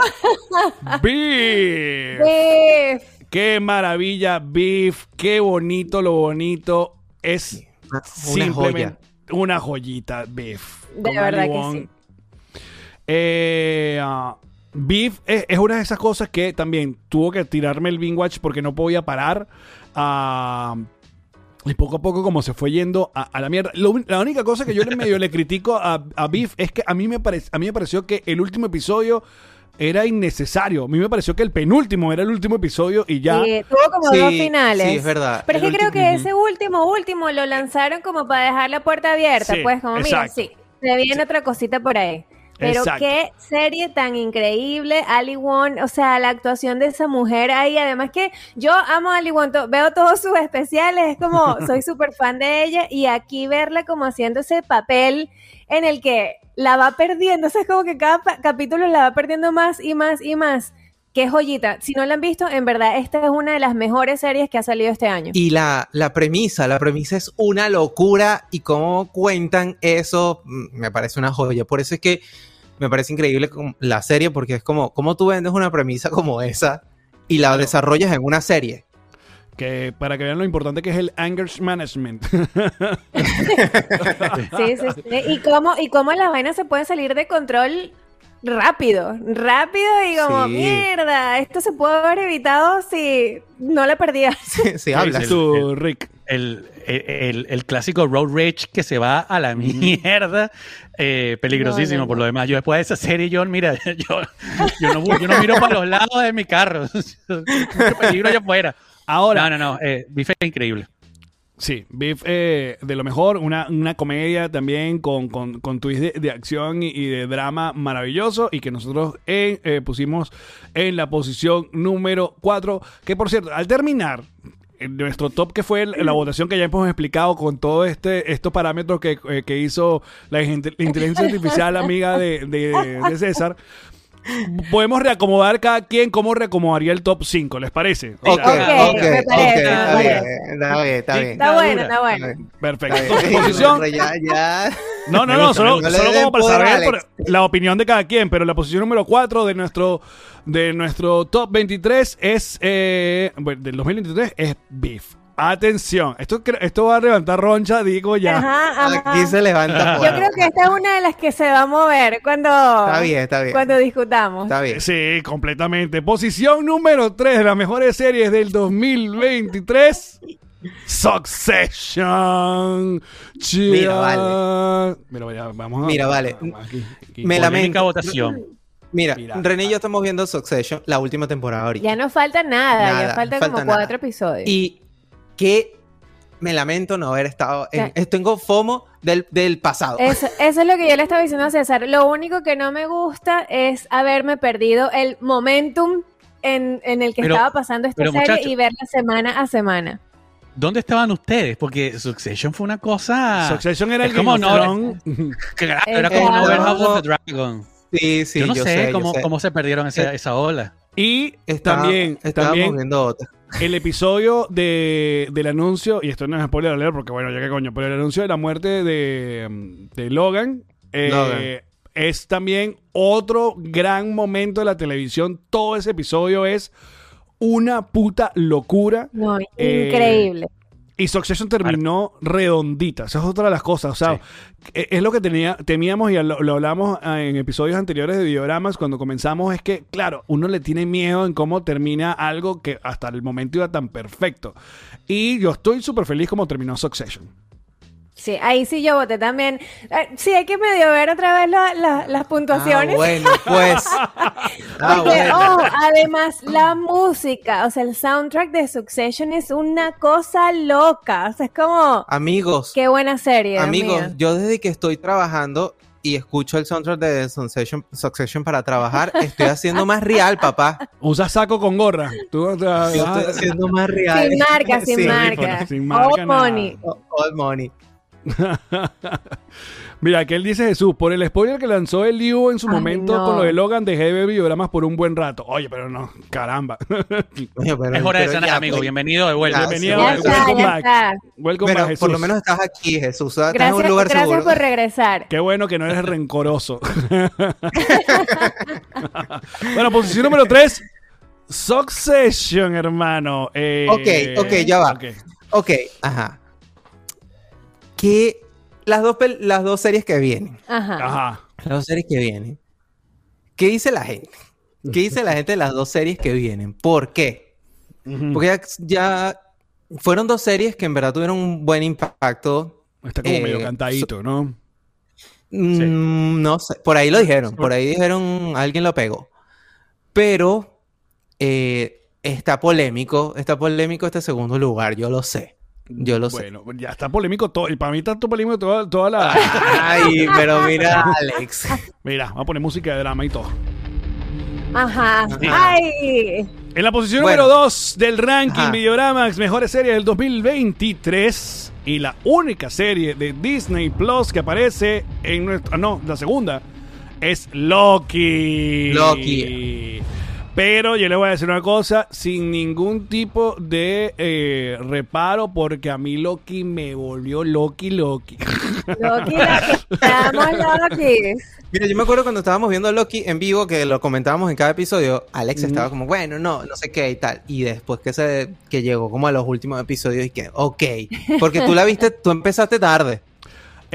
Beef. Beef. Qué maravilla, Beef. Qué bonito lo bonito. Es Una simplemente joya. una joyita, Beef. De Con verdad que sí. Eh, ah, Beef es, es una de esas cosas que también tuvo que tirarme el Bing Watch porque no podía parar. Ah, y poco a poco, como se fue yendo a, a la mierda. Lo la única cosa que yo le medio le critico a, a Beef es que a mí, me parec- a mí me pareció que el último episodio era innecesario. A mí me pareció que el penúltimo era el último episodio y ya. Sí, tuvo como Sí, dos finales. sí, es verdad. Pero es que creo que ese último, último, lo lanzaron como para dejar la puerta abierta. Sí, pues como, mira, sí, se viene otra cosita por ahí. Pero Exacto. qué serie tan increíble, Ali Wong, o sea, la actuación de esa mujer ahí, además que yo amo a Ali Wong, to- veo todos sus especiales, es como, soy súper fan de ella, y aquí verla como haciendo ese papel en el que la va perdiendo, o sea, es como que cada capítulo la va perdiendo más y más y más. Qué joyita. Si no la han visto, en verdad, esta es una de las mejores series que ha salido este año. Y la, la premisa, la premisa es una locura y cómo cuentan eso mm, me parece una joya. Por eso es que me parece increíble la serie porque es como, cómo tú vendes una premisa como esa y la desarrollas en una serie. Que para que vean lo importante que es el anger management. Sí, sí, sí. Y cómo, y cómo las vainas se pueden salir de control rápido, rápido y como, Sí. mierda, esto se puede haber evitado si no la perdías. si hablas. el- Tú, Rick. El, el- el clásico road rage que se va a la mierda, eh, peligrosísimo No, no, por lo demás. Yo después de esa serie, John, mira, yo, yo, no, yo no miro para los lados de mi carro. Mucho peligro allá afuera. Ahora, No, no, no. Eh, Bife es increíble. Sí, Beef eh, de lo mejor, una, una comedia también con, con, con twist de, de acción y, y de drama maravilloso y que nosotros en, eh, pusimos en la posición número 4, que por cierto, al terminar en nuestro top que fue la votación que ya hemos explicado con todos este, estos parámetros que, eh, que hizo la inteligencia artificial amiga de, de- de César, podemos reacomodar cada quien cómo reacomodaría el top 5, ¿les parece? Ok, Ok, ok, me ok, parece, está me bien, está bien, está bien. Está bueno, está bueno. Perfecto. Está bien. posición, ya, ya. No, no, no, solo, solo No le como para saber por- la opinión de cada quien, pero la posición número 4 de nuestro, de nuestro top 23 es, eh, bueno, del 2023 es Beef. Atención, esto, esto va a levantar roncha, digo ya. Ajá, ajá. Aquí se levanta Yo creo que esta es una de las que se va a mover cuando, Está bien, está bien. cuando discutamos. Está bien. Sí, completamente. Posición número 3 de las mejores series del 2023. Succession. Mira, vale. Mira, vaya, vamos a- Mira, vale. aquí, aquí. Me Polémica lamento. votación. Mira, Mira. René y yo estamos viendo Succession, la última temporada ahorita. Ya no falta nada, Nada, ya faltan falta como nada. cuatro episodios. Y que me lamento no haber estado en... Tengo FOMO del, del pasado. Eso, eso es lo que yo le estaba diciendo a César. Lo único que no me gusta es haberme perdido el momentum en, en el que Pero- estaba pasando esta serie muchacho- y verla semana a semana. ¿Dónde estaban ustedes? Porque Succession fue una cosa. Succession era es el como no-. Claro, era como claro. no ver House of the Dragon. Sí, sí, yo no sé, yo cómo, sé. cómo se perdieron esa, Eh, esa ola. Y Estaba- también, estábamos también viendo otra. El episodio de, del anuncio, y esto no es spoiler alert porque bueno, ya que coño, pero el anuncio de la muerte de, de Logan, eh, Logan. es también otro gran momento de la televisión. Todo ese episodio es una puta locura. No, Eh, increíble. Y Succession terminó redondita. Esa es otra de las cosas. O sea, e- es lo que tenía, temíamos y lo, lo hablamos ah, en episodios anteriores de Videogramas cuando comenzamos. Es que, claro, uno le tiene miedo en cómo termina algo que hasta el momento iba tan perfecto. Y yo estoy súper feliz como terminó Succession. Sí, ahí sí yo voté también. Sí, hay que medio ver otra vez la- la- las puntuaciones. Ah, bueno, pues. Ah, Porque, bueno. oh, además, la música, o sea, el soundtrack de Succession es una cosa loca. O sea, es como, Amigos, qué buena serie. Amigos, yo desde que estoy trabajando y escucho el soundtrack de Succession, Succession para trabajar, estoy haciendo más real, papá. Usa saco con gorra. Tú, Yo estoy haciendo más real. Sin marca, sin Sí, marca. sin marca, All nada. money. All money. Mira, que él dice Jesús, por el spoiler que lanzó el Liu en su Ay, momento no. con lo de Logan, dejé de ver videogramas por un buen rato. Oye, pero no, caramba. Pero- Es hora de ya, amigo. pues, Bienvenido de vuelta. Bienvenido, Ya sí, está, welcome ya back. está. Welcome Pero back, Jesús. por lo menos estás aquí, Jesús. Estás en Gracias, un lugar gracias seguro. por regresar. Qué bueno que no eres rencoroso. bueno, posición número 3. Succession, hermano. Eh, Ok, ok, ya va. ok. Ok, ajá. Que las dos, las dos series que vienen, Ajá. Ajá. las dos series que vienen, ¿qué dice la gente? ¿Qué dice la gente de las dos series que vienen? ¿Por qué? Porque ya, ya fueron dos series que en verdad tuvieron un buen impacto. Está como eh, medio cantadito, ¿no? Mm, No sé, por ahí lo dijeron, por ahí dijeron, alguien lo pegó. Pero eh, está polémico, está polémico este segundo lugar, yo lo sé. Yo lo sé. Bueno, ya está polémico todo. Y para mí tanto polémico toda, toda la... Ay, pero mira, Alex. Mira, vamos a poner música de drama y todo. Ajá. Sí. Ay. En la posición Bueno. número 2 del ranking Ajá. Videoramax, mejores series del 2023 y la única serie de Disney Plus que aparece en nuestra... No, la segunda es Loki. Loki. Pero yo le voy a decir una cosa, sin ningún tipo de eh, reparo, porque a mí Loki me volvió Loki Loki. Loki, estamos Loki. Mira, yo me acuerdo cuando estábamos viendo Loki en vivo, que lo comentábamos en cada episodio, Alex estaba como, bueno, no, no sé qué y tal. Y después que se que llegó como a los últimos episodios y que, ok, porque tú la viste, tú empezaste tarde.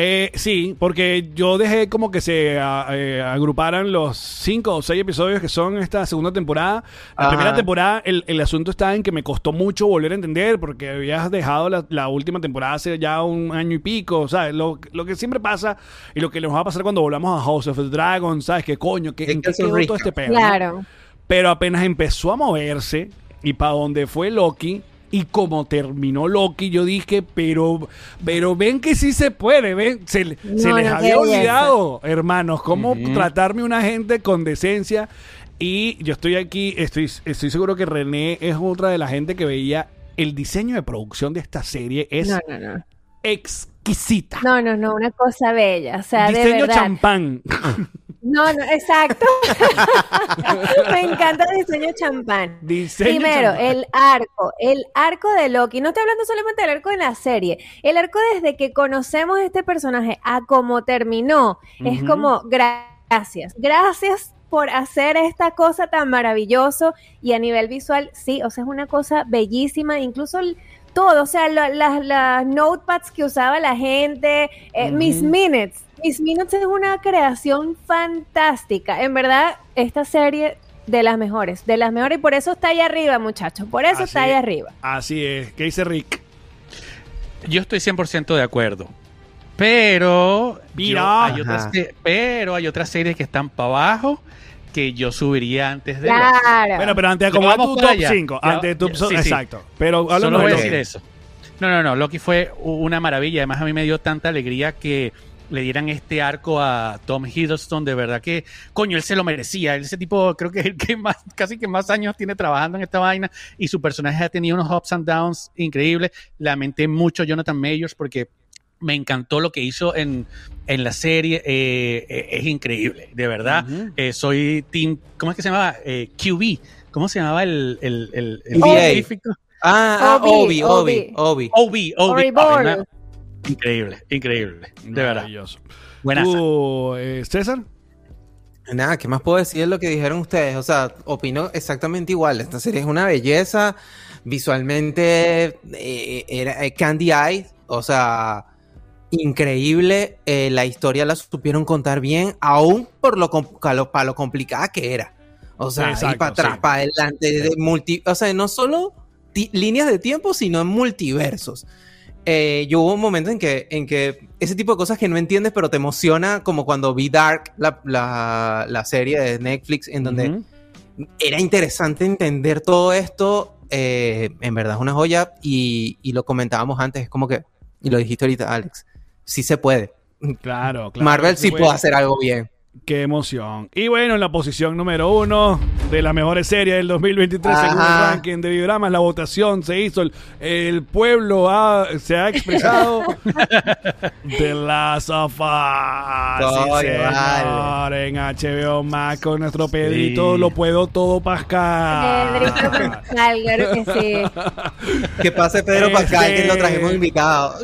Eh, sí, porque yo dejé como que se a- eh, agruparan los cinco o seis episodios que son esta segunda temporada. La Ajá. primera temporada, el, el asunto está en que me costó mucho volver a entender porque habías dejado la, la última temporada hace ya un año y pico, ¿sabes? Lo, lo que siempre pasa y lo que nos va a pasar cuando volvamos a House of the Dragon, ¿sabes? ¿Qué coño? ¿Qué, ¿En qué quedó todo este pedo? no? Claro. Pero apenas empezó a moverse y para donde fue Loki y como terminó Loki, yo dije, pero, pero ven que sí se puede, ven, se, les no, había olvidado, hermanos, cómo Ujú. tratarme una gente con decencia. Y yo estoy aquí, estoy, estoy seguro que René es otra de la gente que veía el diseño de producción de esta serie es No, no, no. exquisita. No, no, no, una cosa bella. O sea, de diseño verdad. champán. No, no, exacto. Me encanta el diseño champán. Diseño Primero, champán. el arco, el arco de Loki. No estoy hablando solamente del arco de la serie. El arco desde que conocemos este personaje a cómo terminó. Es como gracias. Gracias por hacer esta cosa tan maravilloso y a nivel visual, sí, o sea, es una cosa bellísima, incluso el- todo, o sea, la- la- las notepads que usaba la gente, eh, Ujú. Minutes, Miss Minutes es una creación fantástica, en verdad, esta serie de las mejores, de las mejores, y por eso está ahí arriba, muchachos, por eso Así está ahí arriba. Así es. ¿Qué dice Rick? Yo estoy 100% de acuerdo. Pero, Mira. yo- hay otras, pero hay otras series que están para abajo que yo subiría antes de. Claro. Bueno, pero antes vamos tu top allá. 5. Ya- Antes de tu sí, sí. Exacto. Pero Solo voy a decir eso. No, no, no. Loki fue una maravilla. Además, a mí me dio tanta alegría que le dieran este arco a Tom Hiddleston. De verdad que, coño, él se lo merecía. Ese tipo, creo que es el que más, casi que más años tiene trabajando en esta vaina. Y su personaje ha tenido unos ups and downs increíbles. Lamenté mucho a Jonathan Majors porque me encantó lo que hizo en, en la serie. Eh, eh, es increíble, de verdad. Eh, soy Team, ¿cómo es que se llamaba? Eh, QB. ¿Cómo se llamaba el, el, el, el científico? Ah, ah, Obi, Obi, Obi, Obi. Obi, Obi. Bor. una- Increíble, increíble. De verdad. Maravilloso. Buenas. ¿Tú, eh, César? Nada, ¿qué más puedo decir de lo que dijeron ustedes? O sea, opino exactamente igual. Esta serie es una belleza. Visualmente eh, era eh, Candy Eye, o sea, increíble. eh, la historia la supieron contar bien, aún por lo, lo- para lo complicada que era. O sea, Exacto, para atrás, sí. para adelante, de multi, o sea, no solo líneas de tiempo, sino en multiversos. Eh, yo hubo un momento en que, en que ese tipo de cosas que no entiendes, pero te emociona, como cuando vi Dark, la, la- la serie de Netflix, en donde era interesante entender todo esto. eh, en verdad es una joya y, y lo comentábamos antes, es como que, y lo dijiste ahorita, Alex, sí se puede. Claro, claro. Marvel sí puede hacer algo bien. Qué emoción. Y bueno, en la posición número uno de las mejores series del 2023 según el Ajá. ranking de Videogramas, la votación se hizo, el, el pueblo ha- se ha expresado. The Last of Us. Sí, señor, en HBO Max con nuestro Pedrito, Sí. lo puedo todo Pascal. Pedrito Pascal, claro que sí. Que pase Pedro Pascal, que lo Este- trajimos invitado.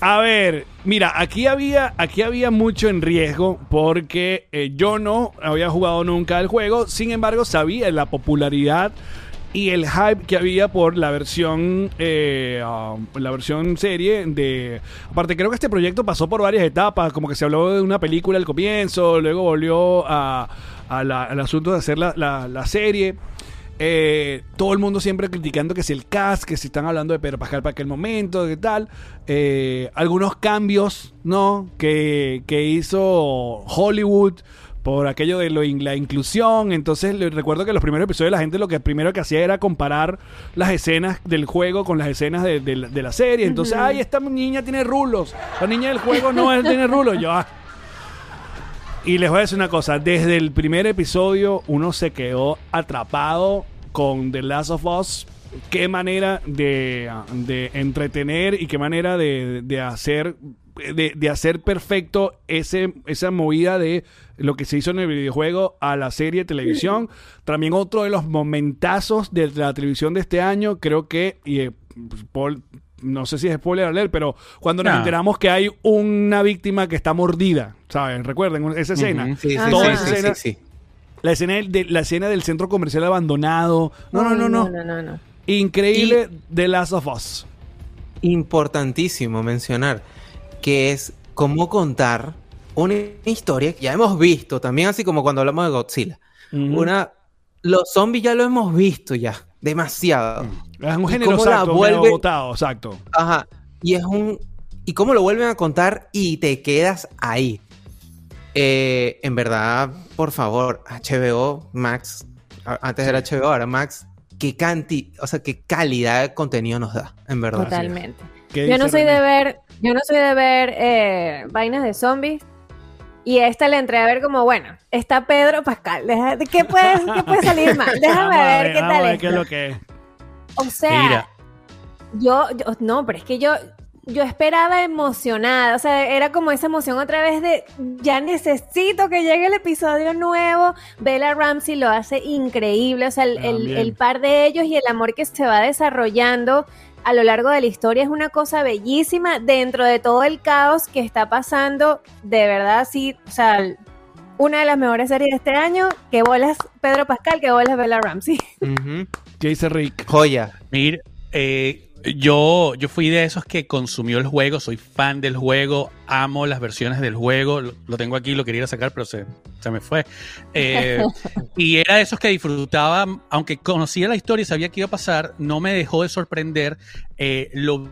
A ver, mira, aquí había, aquí había mucho en riesgo porque eh, yo no había jugado nunca el juego, sin embargo sabía la popularidad y el hype que había por la versión eh, um, la versión serie de aparte creo que este proyecto pasó por varias etapas como que se habló de una película al comienzo luego volvió a, al asunto de hacer la- la serie eh, todo el mundo siempre criticando que si el cast, que si están hablando de Pedro Pascal para aquel momento, que tal. Eh, algunos cambios, ¿no? Que, que hizo Hollywood por aquello de lo, la inclusión. Entonces le recuerdo que en los primeros episodios la gente lo que primero que hacía era comparar las escenas del juego con las escenas de, de la- de la serie. Entonces, ay, esta niña tiene rulos. La niña del juego no tiene rulos. Yo, ah. Y les voy a decir una cosa, desde el primer episodio uno se quedó atrapado con The Last of Us. Qué manera de, de entretener y qué manera de, de hacer de, de hacer perfecto ese, esa movida de lo que se hizo en el videojuego a la serie de televisión. También otro de los momentazos de la televisión de este año, creo que, y, eh, Paul, no sé si es spoiler alert, pero cuando nos No. enteramos que hay una víctima que está mordida, ¿saben? Recuerden esa escena. Ujú. Sí, sí. Toda sí, esa sí, escena- sí, sí. La escena del, de- la escena del centro comercial abandonado. No, no, no, no. no, no, no. Increíble The Last of Us. Importantísimo mencionar que es cómo contar una historia que ya hemos visto, también así como cuando hablamos de Godzilla. Una, los zombies ya lo hemos visto ya, demasiado. Es un ¿Y género exacto, vuelve- medio botado, exacto. Ajá. Y es un. ¿Y cómo lo vuelven a contar y te quedas ahí? Eh, en verdad, por favor, HBO, Max, antes era HBO, ahora Max, qué canti, o sea, qué calidad de contenido nos da, en verdad. Totalmente. ¿Qué Yo no soy de ver, yo no soy de ver eh, vainas de zombies. Y a esta le entré a ver como, bueno, está Pedro Pascal. deja- ¿Qué puede, qué puede salir mal? Déjame Vamos a ver, qué vamos a tal ver qué es lo que es. O sea, Mira. yo, yo- no, pero es que yo, yo esperaba emocionada. O sea, era como esa emoción otra vez de ya necesito que llegue el episodio nuevo. Bella Ramsey lo hace increíble. O sea, el, el- También. el par de ellos y el amor que se va desarrollando a lo largo de la historia es una cosa bellísima dentro de todo el caos que está pasando. De verdad, sí, o sea, una de las mejores series de este año. Que bolas Pedro Pascal, que bolas Bella Ramsey. ¿Qué dice Rick? Joya. Mira, eh, yo, yo fui de esos que consumió el juego, soy fan del juego, amo las versiones del juego, lo, lo tengo aquí, lo quería ir a sacar, pero se, se me fue. Eh, y era de esos que disfrutaba, aunque conocía la historia y sabía que iba a pasar, no me dejó de sorprender eh, lo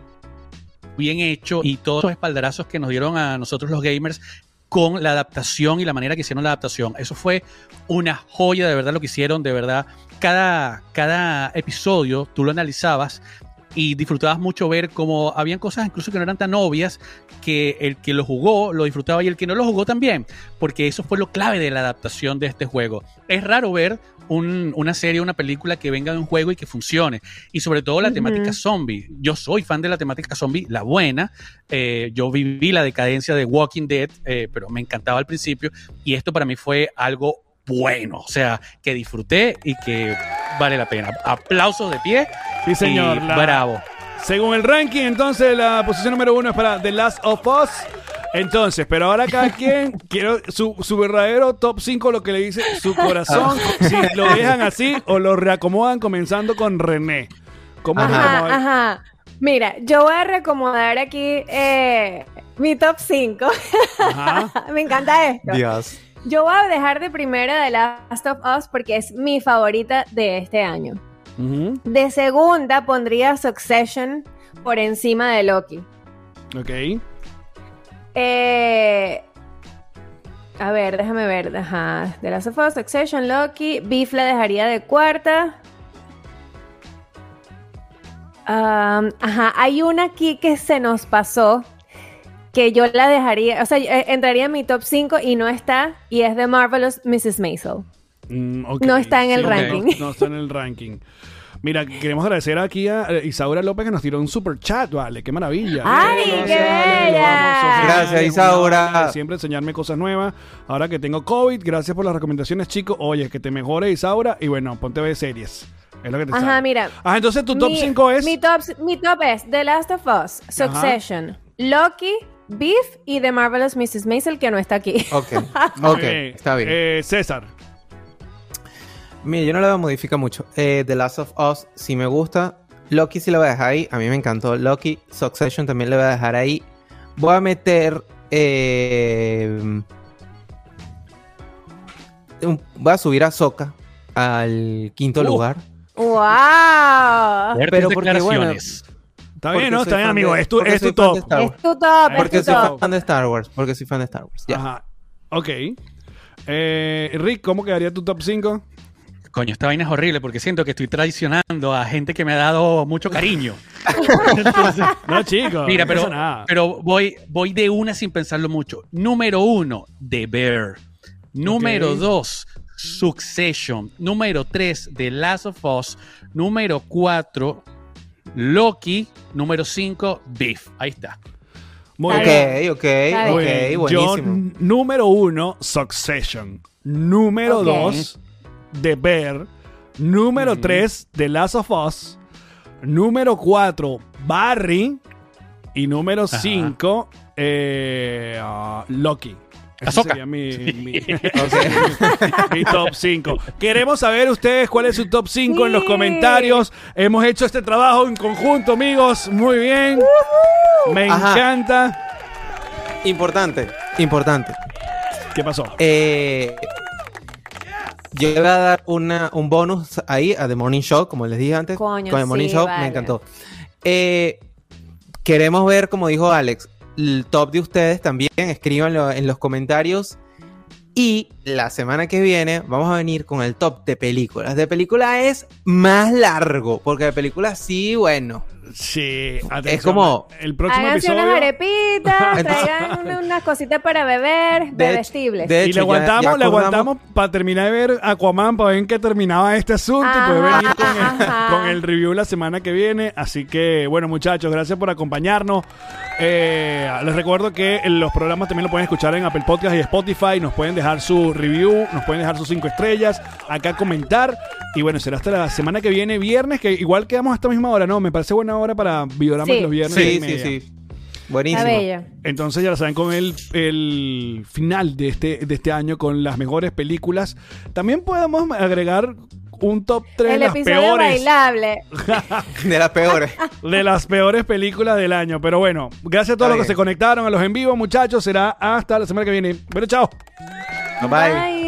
bien hecho y todos los espaldarazos que nos dieron a nosotros los gamers con la adaptación y la manera que hicieron la adaptación. Eso fue una joya de verdad lo que hicieron, de verdad. Cada, cada episodio tú lo analizabas y disfrutabas mucho ver cómo habían cosas incluso que no eran tan obvias que el que lo jugó lo disfrutaba y el que no lo jugó también, porque eso fue lo clave de la adaptación de este juego. Es raro ver un- una serie, una película que venga de un juego y que funcione, y sobre todo la temática zombie. Yo soy fan de la temática zombie, la buena. Eh, yo viví la decadencia de Walking Dead, eh, pero me encantaba al principio, y esto para mí fue algo bueno, o sea, que disfruté y que vale la pena. Aplausos de pie. Sí, señor. y la- bravo. Según el ranking, entonces la posición número uno es para The Last of Us. Entonces, pero ahora cada quien quiero su, su verdadero top 5, lo que le dice su corazón, si lo dejan así o lo reacomodan comenzando con René. ¿Cómo Ajá. Ajá, ajá. Mira, yo voy a recomodar aquí eh, mi top 5. Ajá. Me encanta esto. Dios. Yo voy a dejar de primera The Last of Us porque es mi favorita de este año. De segunda pondría Succession por encima de Loki. Ok. Eh, a ver, déjame ver. Ajá. The Last of Us, Succession, Loki. Beef la dejaría de cuarta. Ajá, hay una aquí que se nos pasó que yo la dejaría, o sea, eh, entraría en mi top 5 y no está, y es de Marvelous Mrs. Maisel. Mm. No está en el ranking. No, no está en el ranking. Mira, queremos agradecer aquí a eh, Isaura López que nos tiró un super chat, vale, qué maravilla. ¡Ay, Gracias, qué bella! Gracias, Isaura. Siempre enseñarme cosas nuevas. Ahora que tengo COVID, gracias por las recomendaciones, chicos. Oye, que te mejore, Isaura. Y bueno, ponte a ver series. Es lo que te Ajá, mira. Ah, entonces tu top Mi- 5 es. Mi top, mi top es The Last of Us, Succession, Loki, Beef y The Marvelous Mrs. Maisel, que no está aquí. Ok, ok, Eh, está bien. eh, César. Mira, yo no le voy a modificar mucho. Eh, The Last of Us sí me gusta. Loki sí lo voy a dejar ahí. A mí me encantó Loki. Succession también le voy a dejar ahí. Voy a meter... eh, un- voy a subir a Soka al quinto Uh. lugar. ¡Wow! Fuertes Pero porque, declaraciones. Está bien, Está bien, amigo. de- Es tu, es tu top. Star Es Wars. tu top, Porque soy top. fan de Star Wars. Porque soy fan de Star Wars. Ya. Ajá. Ok. Eh, Rick, ¿cómo quedaría tu top 5? Coño, esta vaina es horrible porque siento que estoy traicionando a gente que me ha dado mucho cariño. Entonces, No, chicos. mira, no pero, nada. pero voy, voy de una sin pensarlo mucho. Número uno, The Bear. Número Ok. dos, Succession. Número tres, The Last of Us. Número cuatro, Loki. Número cinco, Beef. Ahí está. Muy bien. Ok, ok, ok, bien. Yo, buenísimo. n- número uno, Succession. Número Ok. dos, The Bear. Número Ujú. tres, The Last of Us. Número cuatro, Barry. Y número Ajá. cinco, eh, ah, Loki. Ese Ahsoka. sería mi, mi- top 5. Queremos saber ustedes cuál es su top 5 en los comentarios. Hemos hecho este trabajo en conjunto, amigos. Muy bien. Me Ajá. encanta. Importante, importante. ¿Qué pasó? Eh, yo le voy a dar una, un bonus ahí a The Morning Show, como les dije antes. Coño, con The Morning sí, Show vale. me encantó. Eh, queremos ver, como dijo Alex, el top de ustedes también. Escríbanlo en los comentarios. Y la semana que viene vamos a venir con el top de películas. De película es más largo, porque de películas sí, bueno. Sí, atención. Es como- el próximo Háganse unas episodio. arepitas, traigan una- unas cositas para beber, De hecho- bebestibles. de Y le ya- aguantamos, ya le aguantamos para terminar de ver Aquaman, para ver en qué terminaba este asunto y poder venir con el, con el review la semana que viene. Así que, bueno, muchachos, gracias por acompañarnos. Eh, les recuerdo que los programas también lo pueden escuchar en Apple Podcast y Spotify. Nos pueden dejar su review, nos pueden dejar sus cinco estrellas, acá comentar. Y bueno, será hasta la semana que viene, viernes, que igual quedamos a esta misma hora, ¿no? Me parece buena hora para Videorama Sí. los viernes. diez y Sí, sí, media. sí. Está Buenísimo. bello. Entonces ya lo saben con el, el final de este, de este año con las mejores películas. También podemos agregar un top 3 de El las episodio peores bailable. De las peores. de las peores películas del año. Pero bueno, gracias a todos Está los que bien. se conectaron a los en vivo, muchachos. Será hasta la semana que viene. Bueno, chao. Bye bye.